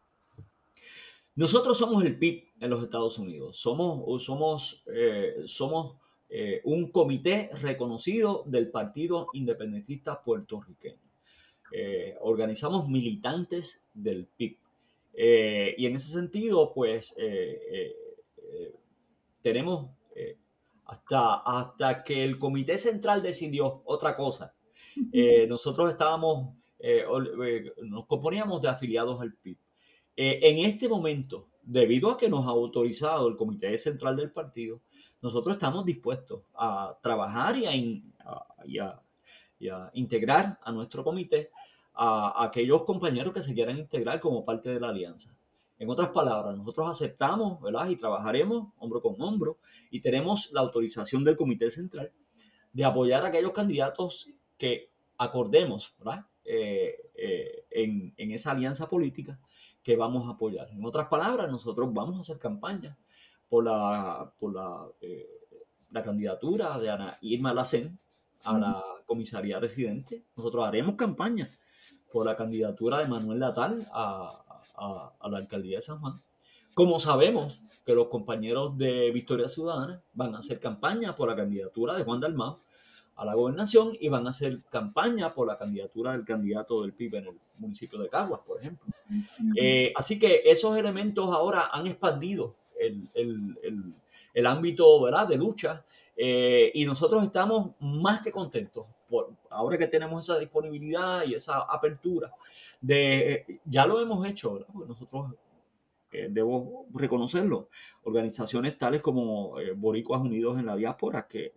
Speaker 2: Nosotros somos el PIB en los Estados Unidos. Somos, somos, eh, somos eh, un comité reconocido del Partido Independentista Puertorriqueño. Eh, organizamos militantes del PIB. y en ese sentido, pues, tenemos hasta, hasta que el Comité Central decidió otra cosa. nosotros estábamos, nos componíamos de afiliados al PIB. Eh, en este momento, debido a que nos ha autorizado el Comité Central del Partido, nosotros estamos dispuestos a trabajar y a, integrar a nuestro comité a, aquellos compañeros que se quieran integrar como parte de la alianza. En otras palabras, nosotros aceptamos ¿verdad? y trabajaremos hombro con hombro y tenemos la autorización del Comité Central de apoyar a aquellos candidatos que acordemos eh, eh, en, en, esa alianza política que vamos a apoyar. En otras palabras, nosotros vamos a hacer campaña por la, por la, eh, la candidatura de Ana Irma Lacen a la comisaría residente. Nosotros haremos campaña por la candidatura de Manuel Latal a, a, la alcaldía de San Juan. Como sabemos que los compañeros de Victoria Ciudadana van a hacer campaña por la candidatura de Juan Dalmau a la gobernación y van a hacer campaña por la candidatura del candidato del PIB en el municipio de Caguas, por ejemplo. Eh, así que esos elementos ahora han expandido el, el, el, ámbito ¿verdad? de lucha eh, y nosotros estamos más que contentos por, ahora que tenemos esa disponibilidad y esa apertura. De, ya lo hemos hecho, nosotros eh, debo reconocerlo, organizaciones tales como Boricuas Unidos en la Diáspora, que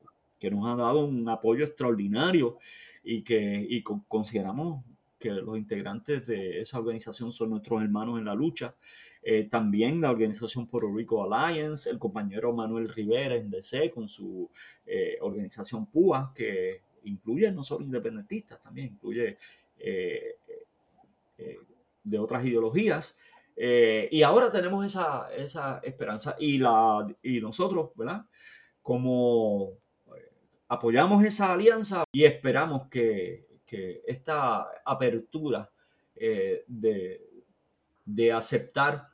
Speaker 2: que nos ha dado un apoyo extraordinario y que y consideramos que los integrantes de esa organización son nuestros hermanos en la lucha. Eh, también la organización Puerto Rico Alliance, el compañero Manuel Rivera en DC con su eh, organización PUA, que incluye no solo independentistas, también incluye eh, de otras ideologías. y ahora tenemos esa, esa esperanza y, la, y nosotros, ¿verdad? Como apoyamos esa alianza y esperamos que, esta apertura eh, de, aceptar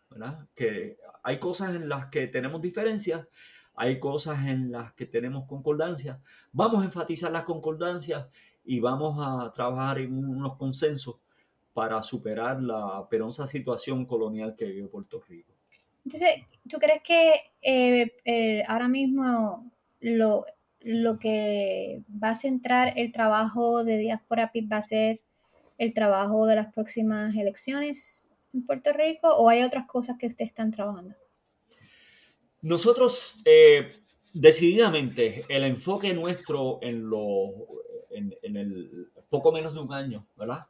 Speaker 2: que hay cosas en las que tenemos diferencias, hay cosas en las que tenemos concordancias, vamos a enfatizar las concordancias y vamos a trabajar en unos consensos para superar la penosa situación colonial que vive Puerto Rico.
Speaker 1: Entonces, ¿tú crees que eh, ahora mismo lo, lo que va a centrar el trabajo de Diáspora PIB va a ser el trabajo de las próximas elecciones en Puerto Rico o hay otras cosas que ustedes están trabajando?
Speaker 2: Nosotros, eh, decididamente, el enfoque nuestro en, lo, en, el poco menos de un año, ¿verdad?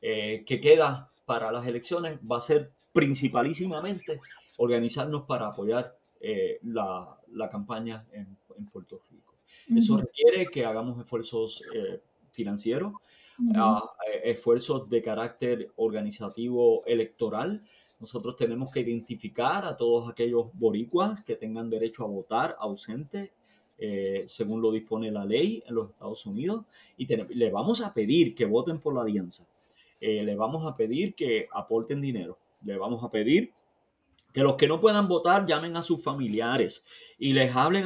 Speaker 2: Eh, que queda para las elecciones va a ser principalísimamente organizarnos para apoyar eh, la, la, campaña en, en Puerto Rico. Eso requiere que hagamos esfuerzos eh, financieros, ah, eh, esfuerzos de carácter organizativo electoral. Nosotros tenemos que identificar a todos aquellos boricuas que tengan derecho a votar ausente, eh, según lo dispone la ley en los Estados Unidos, y le vamos a pedir que voten por la alianza. le vamos a pedir que aporten dinero. Le vamos a pedir que los que no puedan votar llamen a sus familiares y les hablen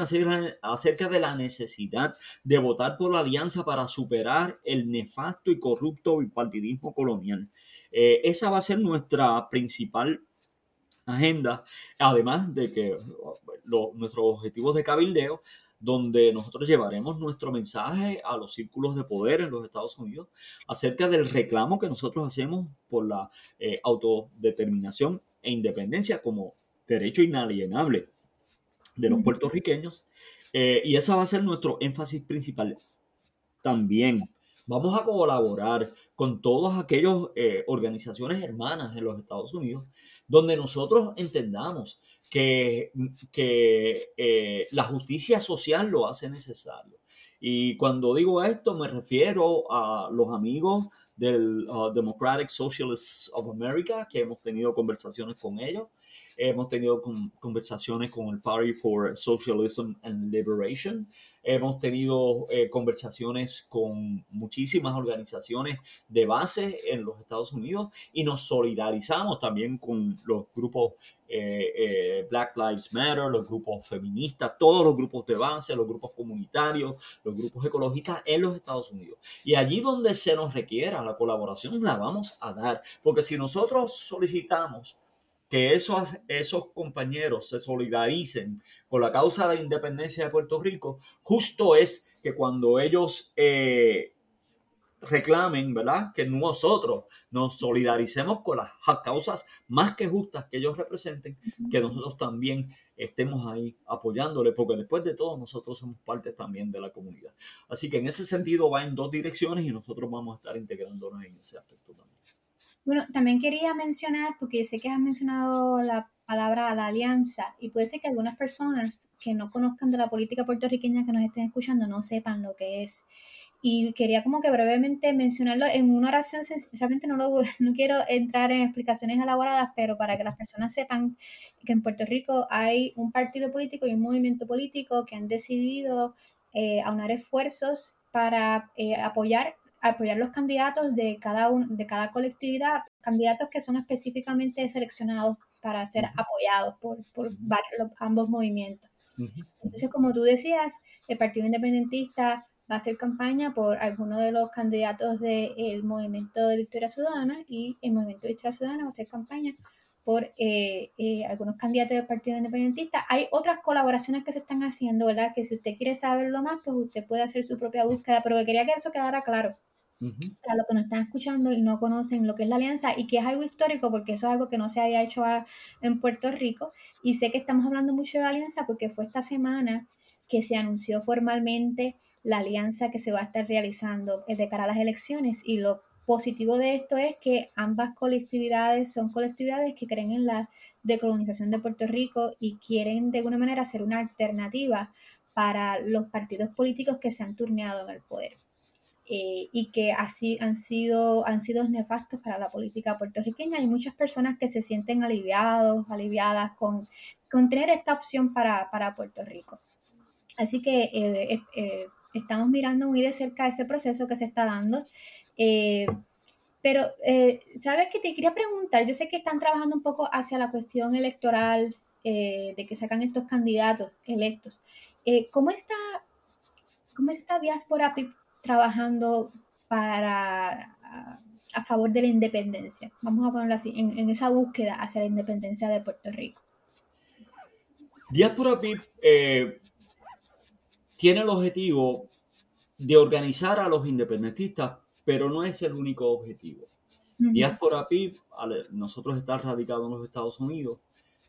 Speaker 2: acerca de la necesidad de votar por la alianza para superar el nefasto y corrupto bipartidismo colonial. Eh, esa va a ser nuestra principal agenda, además de que nuestros objetivos de cabildeo donde nosotros llevaremos nuestro mensaje a los círculos de poder en los Estados Unidos acerca del reclamo que nosotros hacemos por la eh, autodeterminación e independencia como derecho inalienable de los puertorriqueños. Eh, y ese va a ser nuestro énfasis principal. También vamos a colaborar con todas aquellas eh, organizaciones hermanas en los Estados Unidos, donde nosotros entendamos que, que eh, la justicia social lo hace necesario Y cuando digo esto me refiero a los amigos del uh, Democratic Socialists of America, que hemos tenido conversaciones con ellos. Hemos tenido conversaciones con el Party for Socialism and Liberation. Hemos tenido eh, conversaciones con muchísimas organizaciones de base en los Estados Unidos y nos solidarizamos también con los grupos eh, eh, Black Lives Matter, los grupos feministas, todos los grupos de base, los grupos comunitarios, los grupos ecologistas en los Estados Unidos. Y allí donde se nos requiera la colaboración, la vamos a dar. Porque si nosotros solicitamos que esos, esos compañeros se solidaricen con la causa de la independencia de Puerto Rico, justo es que cuando ellos eh, reclamen, ¿verdad? Que nosotros nos solidaricemos con las causas más que justas que ellos representen, que nosotros también estemos ahí apoyándole, porque después de todo nosotros somos parte también de la comunidad. Así que en ese sentido va en dos direcciones y nosotros vamos a estar integrándonos en ese aspecto también.
Speaker 1: Bueno, también quería mencionar, porque sé que has mencionado la palabra la alianza, y puede ser que algunas personas que no conozcan de la política puertorriqueña que nos estén escuchando no sepan lo que es. Y quería como que brevemente mencionarlo en una oración, realmente no, lo, no quiero entrar en explicaciones elaboradas, pero para que las personas sepan que en Puerto Rico hay un partido político y un movimiento político que han decidido eh, aunar esfuerzos para eh, apoyar apoyar los candidatos de cada, de cada colectividad, candidatos que son específicamente seleccionados para ser apoyados por, por ambos movimientos. Entonces, como tú decías, el Partido Independentista va a hacer campaña por alguno de los candidatos del movimiento de Victoria Ciudadana y el movimiento de Victoria Ciudadana va a hacer campaña por eh, eh, algunos candidatos del Partido Independentista. Hay otras colaboraciones que se están haciendo, ¿verdad? Que si usted quiere saberlo más, pues usted puede hacer su propia búsqueda, pero quería que eso quedara claro para los que nos están escuchando y no conocen lo que es la alianza y que es algo histórico porque eso es algo que no se había hecho en Puerto Rico. Y sé que estamos hablando mucho de la alianza porque fue esta semana que se anunció formalmente la alianza que se va a estar realizando de cara a las elecciones. Y lo positivo de esto es que ambas colectividades son colectividades que creen en la decolonización de Puerto Rico y quieren de alguna manera ser una alternativa para los partidos políticos que se han turneado en el poder. Eh, y que así han sido, han sido nefastos para la política puertorriqueña. Hay muchas personas que se sienten aliviados, aliviadas con, con tener esta opción para, para Puerto Rico. Así que eh, eh, estamos mirando muy de cerca ese proceso que se está dando. pero, ¿sabes qué? Te quería preguntar, yo sé que están trabajando un poco hacia la cuestión electoral, de que sacan estos candidatos electos. ¿Cómo está, cómo está diáspora trabajando para a, favor de la independencia. Vamos a ponerlo así, en, esa búsqueda hacia la independencia de Puerto Rico.
Speaker 2: Diáspora PIB eh, tiene el objetivo de organizar a los independentistas, pero no es el único objetivo. Diáspora PIB, nosotros estar radicados en los Estados Unidos,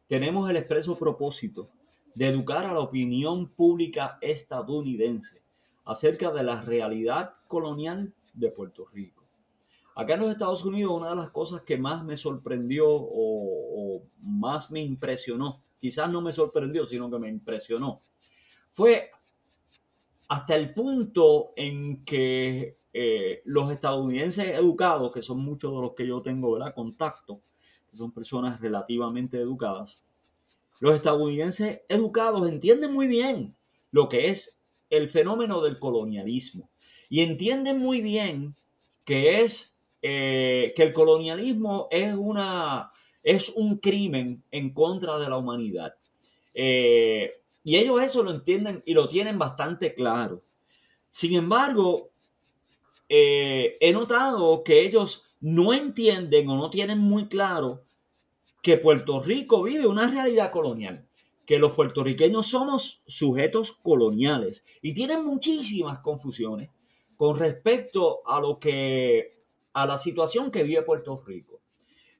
Speaker 2: tenemos el expreso propósito de educar a la opinión pública estadounidense acerca de la realidad colonial de Puerto Rico. Acá en los Estados Unidos, una de las cosas que más me sorprendió o, más me impresionó, quizás no me sorprendió, sino que me impresionó, fue hasta el punto en que eh, los estadounidenses educados, que son muchos de los que yo tengo contacto, son personas relativamente educadas, los estadounidenses educados entienden muy bien lo que es el fenómeno del colonialismo. Y entienden muy bien que es eh, que el colonialismo es una es un crimen en contra de la humanidad. Eh, y ellos eso lo entienden y lo tienen bastante claro. Sin embargo eh, he notado que ellos no entienden o no tienen muy claro que Puerto Rico vive una realidad colonial que los puertorriqueños somos sujetos coloniales y tienen muchísimas confusiones con respecto a lo que a la situación que vive Puerto Rico.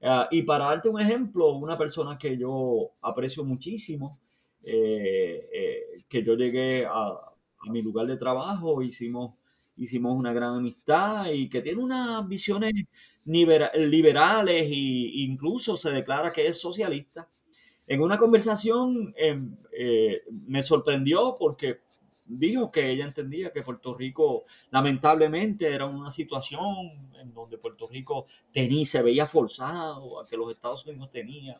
Speaker 2: Ah, y para darte un ejemplo, una persona que yo aprecio muchísimo, eh, eh, que yo llegué a, mi lugar de trabajo, hicimos, hicimos una gran amistad y que tiene unas visiones liberales e incluso se declara que es socialista en una conversación em, eh, me sorprendió porque dijo que ella entendía que Puerto Rico lamentablemente era una situación en donde Puerto Rico tenía, se veía forzado a que los Estados Unidos tenían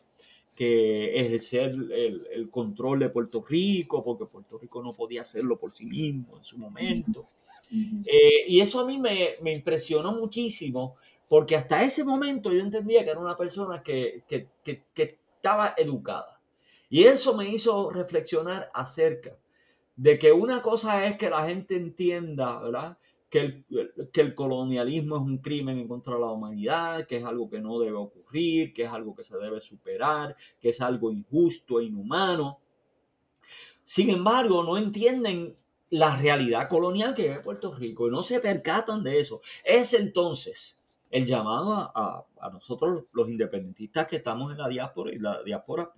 Speaker 2: que ejercer el, el, control de Puerto Rico, porque Puerto Rico no podía hacerlo por sí mismo en su momento. Eh, y eso a mí me, me, impresionó muchísimo, porque hasta ese momento yo entendía que era una persona que, que, que, que estaba educada. Y eso me hizo reflexionar acerca de que una cosa es que la gente entienda, ¿verdad? Que el, que el, colonialismo es un crimen en contra la humanidad, que es algo que no debe ocurrir, que es algo que se debe superar, que es algo injusto e inhumano. Sin embargo, no entienden la realidad colonial que vive Puerto Rico y no se percatan de eso. Es entonces el llamado a, a, nosotros los independentistas que estamos en la diáspora y la diáspora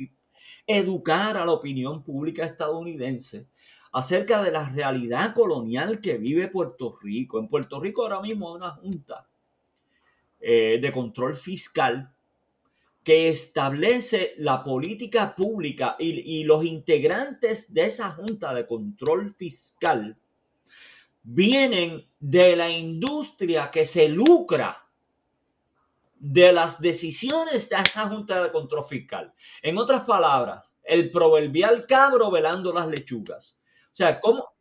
Speaker 2: educar a la opinión pública estadounidense acerca de la realidad colonial que vive Puerto Rico. En Puerto Rico ahora mismo hay una junta eh, de control fiscal que establece la política pública y, y, los integrantes de esa junta de control fiscal vienen de la industria que se lucra de las decisiones de esa Junta de Control Fiscal. En otras palabras, el proverbial cabro velando las lechugas. O sea, como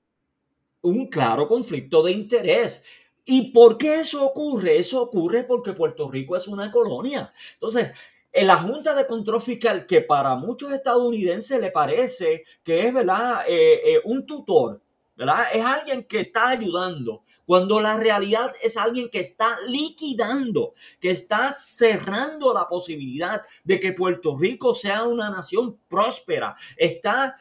Speaker 2: un claro conflicto de interés. ¿Y por qué eso ocurre? Eso ocurre porque Puerto Rico es una colonia. Entonces, en la Junta de Control Fiscal, que para muchos estadounidenses le parece que es ¿verdad? Eh, eh, un tutor, Es alguien que está ayudando, cuando la realidad es alguien que está liquidando, que está cerrando la posibilidad de que Puerto Rico sea una nación próspera, está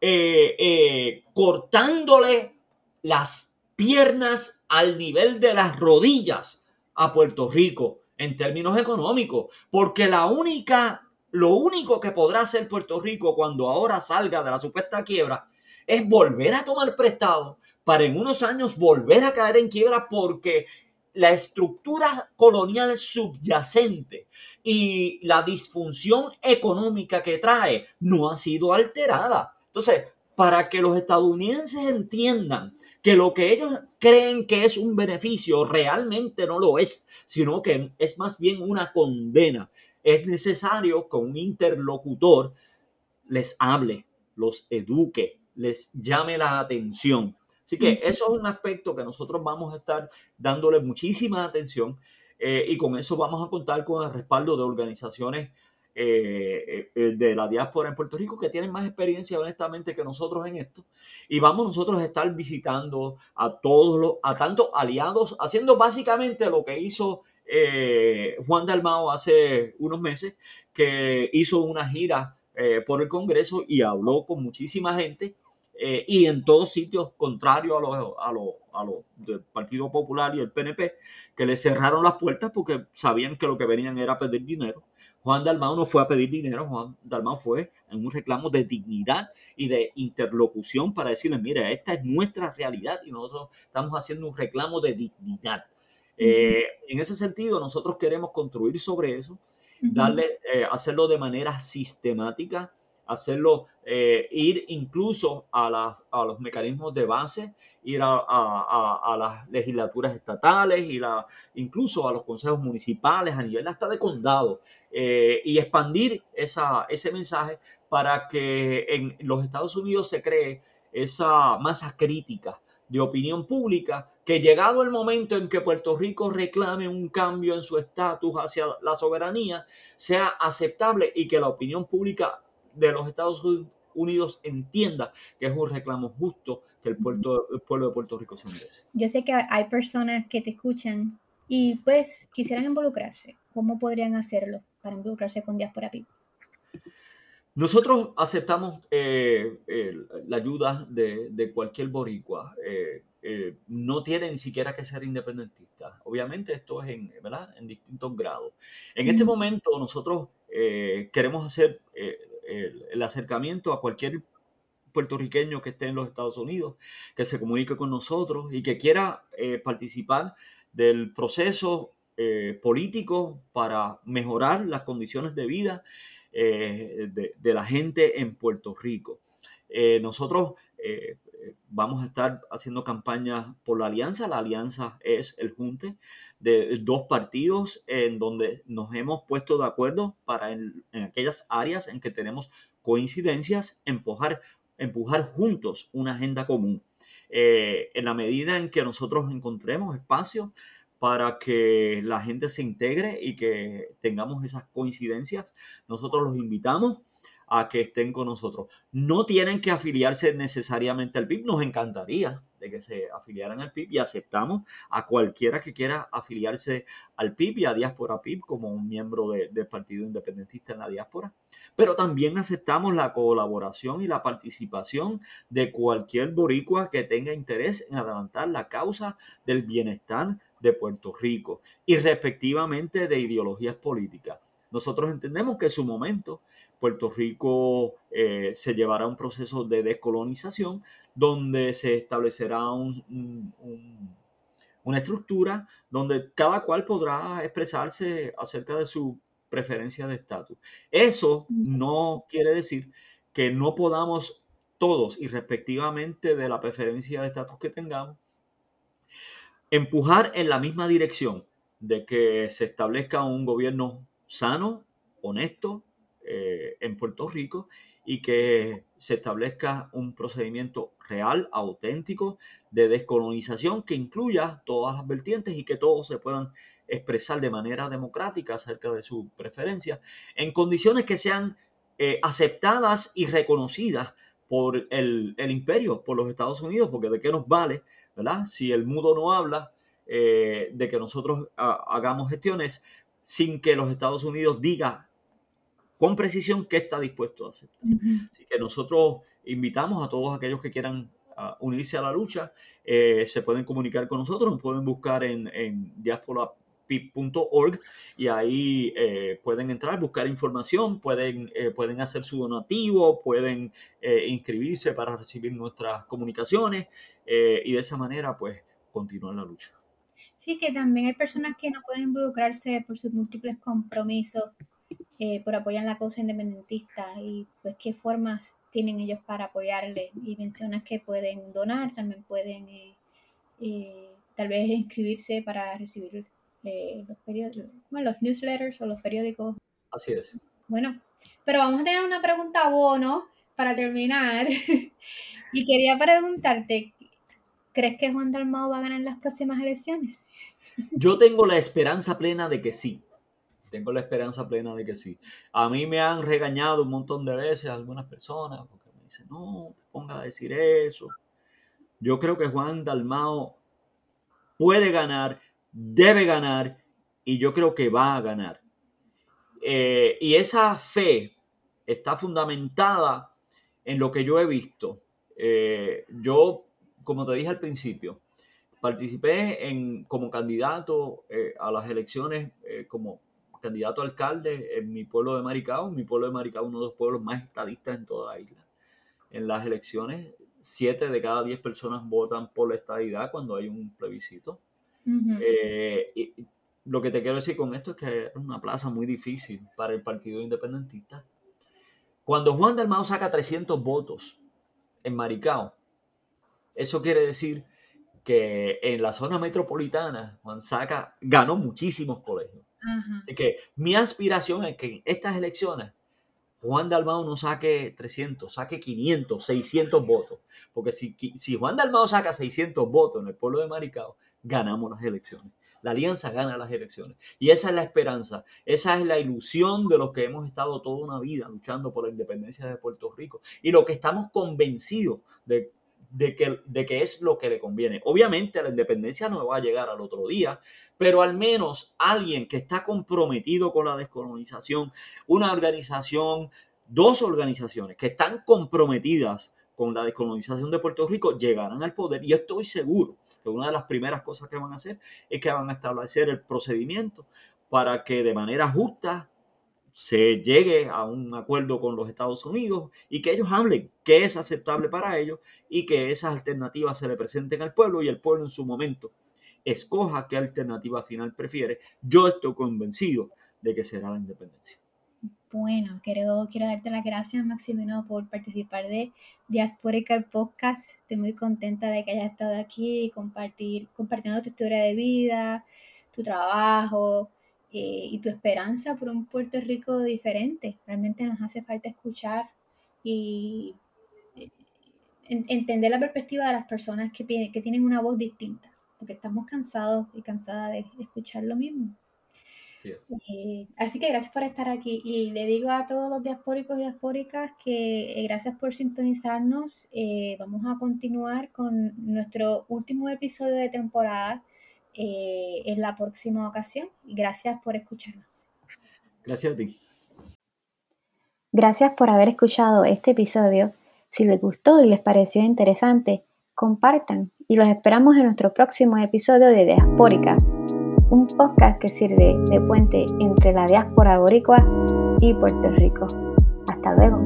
Speaker 2: eh, eh, cortándole las piernas al nivel de las rodillas a Puerto Rico en términos económicos, porque la única, lo único que podrá hacer Puerto Rico cuando ahora salga de la supuesta quiebra es volver a tomar prestado para en unos años volver a caer en quiebra porque la estructura colonial subyacente y la disfunción económica que trae no ha sido alterada. Entonces, para que los estadounidenses entiendan que lo que ellos creen que es un beneficio realmente no lo es, sino que es más bien una condena, es necesario que un interlocutor les hable, los eduque, les llame la atención. Así que eso es un aspecto que nosotros vamos a estar dándole muchísima atención eh, y con eso vamos a contar con el respaldo de organizaciones eh, eh, de la diáspora en Puerto Rico que tienen más experiencia honestamente que nosotros en esto. Y vamos nosotros a estar visitando a todos los, a tantos aliados, haciendo básicamente lo que hizo Juan Dalmao hace unos meses, que hizo una gira por el Congreso y habló con muchísima gente eh, y en todos sitios contrarios a los a lo, a lo del Partido Popular y el PNP, que le cerraron las puertas porque sabían que lo que venían era pedir dinero. Juan Dalmau no fue a pedir dinero, Juan Dalmau fue en un reclamo de dignidad y de interlocución para decirles, mira, esta es nuestra realidad y nosotros estamos haciendo un reclamo de dignidad. Eh, en ese sentido, nosotros queremos construir sobre eso, darle, eh, hacerlo de manera sistemática, hacerlo, eh, ir incluso a, a, los mecanismos de base, ir a, a, las legislaturas estatales, a, incluso a los consejos municipales a nivel hasta de condado eh, y expandir esa, ese mensaje para que en los Estados Unidos se cree esa masa crítica de opinión pública que llegado el momento en que Puerto Rico reclame un cambio en su estatus hacia la soberanía, sea aceptable y que la opinión pública de los Estados Unidos entienda que es un reclamo justo que el, puerto, el pueblo de Puerto Rico se merece.
Speaker 1: Yo sé que hay personas que te escuchan y pues quisieran involucrarse. ¿Cómo podrían hacerlo para involucrarse con Diaspora PIB?
Speaker 2: Nosotros aceptamos eh, la ayuda de, de qualquier boricua. Eh, eh, no tiene ni siquiera que ser independentista. Obviamente esto es en, ¿verdad? en distintos grados. En este momento nosotros queremos hacer el, acercamiento a cualquier puertorriqueño que esté en los Estados Unidos, que se comunique con nosotros y que quiera eh, participar del proceso eh, político para mejorar las condiciones de vida eh, de, la gente en Puerto Rico. nosotros vamos a estar haciendo campañas por la alianza. La alianza es el junte de dos partidos en donde nos hemos puesto de acuerdo para en, aquellas áreas en que tenemos coincidencias, empujar, empujar juntos una agenda común. Eh, en la medida en que nosotros encontremos espacio para que la gente se integre y que tengamos esas coincidencias, nosotros los invitamos a que estén con nosotros. No tienen que afiliarse necesariamente al PIB, nos encantaría de que se afiliaran al PIB y aceptamos a cualquiera que quiera afiliarse al PIB y a Diáspora PIB como un miembro del Partido Independentista en la diáspora. Pero también aceptamos la colaboración y la participación de cualquier boricua que tenga interés en adelantar la causa del bienestar de Puerto Rico y respectivamente de ideologías políticas. Nosotros entendemos que su momento Puerto Rico eh, se llevará un proceso de descolonización donde se establecerá una estructura donde cada cual podrá expresarse acerca de su preferencia de estatus. Eso no quiere decir que no podamos todos, y respectivamente de la preferencia de estatus que tengamos, empujar en la misma dirección de que se establezca un gobierno sano, honesto, eh, en Puerto Rico y que se establezca un procedimiento real, auténtico, de descolonización que incluya todas las vertientes y que todos se puedan expresar de manera democrática acerca de su preferencia en condiciones que sean eh, aceptadas y reconocidas por el, imperio, por los Estados Unidos, porque de qué nos vale, ¿verdad? Si el mudo no habla, eh, de que nosotros ah, hagamos gestiones sin que los Estados Unidos diga con precisión qué está dispuesto a hacer. Así que nosotros invitamos a todos aquellos que quieran ah, unirse a la lucha, eh, se pueden comunicar con nosotros, nos pueden buscar en, en diasporapip.org y ahí eh, pueden entrar, buscar información, pueden, eh, pueden hacer su donativo, pueden inscribirse para recibir nuestras comunicaciones y de esa manera pues continuar la lucha.
Speaker 1: Sí, que también hay personas que no pueden involucrarse por sus múltiples compromisos eh, por apoyar la causa independentista y pues qué formas tienen ellos para apoyarle. Y mencionas que pueden donar, también pueden eh, eh, tal vez inscribirse para recibir los, periódicos, bueno, los newsletters o los periódicos.
Speaker 2: Así es.
Speaker 1: Bueno, pero vamos a tener una pregunta bono para terminar. y quería preguntarte, ¿crees que Juan Dalmao va a ganar las próximas elecciones?
Speaker 2: Yo tengo la esperanza plena de que sí. Tengo la esperanza plena de que sí. A mí me han regañado un montón de veces algunas personas porque me dicen, no, te ponga a decir eso. Yo creo que Juan Dalmao puede ganar, debe ganar y yo creo que va a ganar. Eh, y esa fe está fundamentada en lo que yo he visto. Eh, yo, como te dije al principio, participé en, como candidato eh, a las elecciones como candidato a alcalde en mi pueblo de Maricao. Mi pueblo de Maricao uno de los pueblos más estadistas en toda la isla. En las elecciones, siete de cada diez personas votan por la estadidad cuando hay un plebiscito. Eh, y lo que te quiero decir con esto es que es una plaza muy difícil para el Partido Independentista. Cuando Juan Dalmao saca 300 votos en Maricao, eso quiere decir que en la zona metropolitana Juan Saca ganó muchísimos colegios. Así que mi aspiración es que en estas elecciones Juan Dalmao no saque 300, saque 500, 600 votos. Porque si, si Juan Dalmao saca 600 votos en el pueblo de Maricao, ganamos las elecciones. La alianza gana las elecciones. Y esa es la esperanza, esa es la ilusión de los que hemos estado toda una vida luchando por la independencia de Puerto Rico. Y lo que estamos convencidos de de que, de que es lo que le conviene. Obviamente la independencia no va a llegar al otro día, pero al menos alguien que está comprometido con la descolonización, una organización, dos organizaciones que están comprometidas con la descolonización de Puerto Rico llegarán al poder y estoy seguro que una de las primeras cosas que van a hacer es que van a establecer el procedimiento para que de manera justa, se llegue a un acuerdo con los Estados Unidos y que ellos hablen qué es aceptable para ellos y que esas alternativas se le presenten al pueblo y el pueblo en su momento escoja qué alternativa final prefiere. Yo estoy convencido de que será la independencia.
Speaker 1: Bueno, quiero, quiero darte las gracias, Maximino, por participar de Diasporical Podcast. Estoy muy contenta de que hayas estado aquí y compartir, compartiendo tu historia de vida, tu trabajo eh, y tu esperanza por un Puerto Rico diferente. Realmente nos hace falta escuchar y eh, entender la perspectiva de las personas que, que tienen una voz distinta, porque estamos cansados y cansadas de escuchar lo mismo. Eh, así que gracias por estar aquí y le digo a todos los diaspóricos y diaspóricas que eh, gracias por sintonizarnos. Vamos a continuar con nuestro último episodio de temporada en la próxima ocasión. Gracias por escucharnos.
Speaker 2: Gracias a ti.
Speaker 1: Gracias por haber escuchado este episodio. Si les gustó y les pareció interesante, compartan y los esperamos en nuestro próximo episodio de Diaspórica un podcast que sirve de puente entre la diáspora boricua y Puerto Rico. Hasta luego.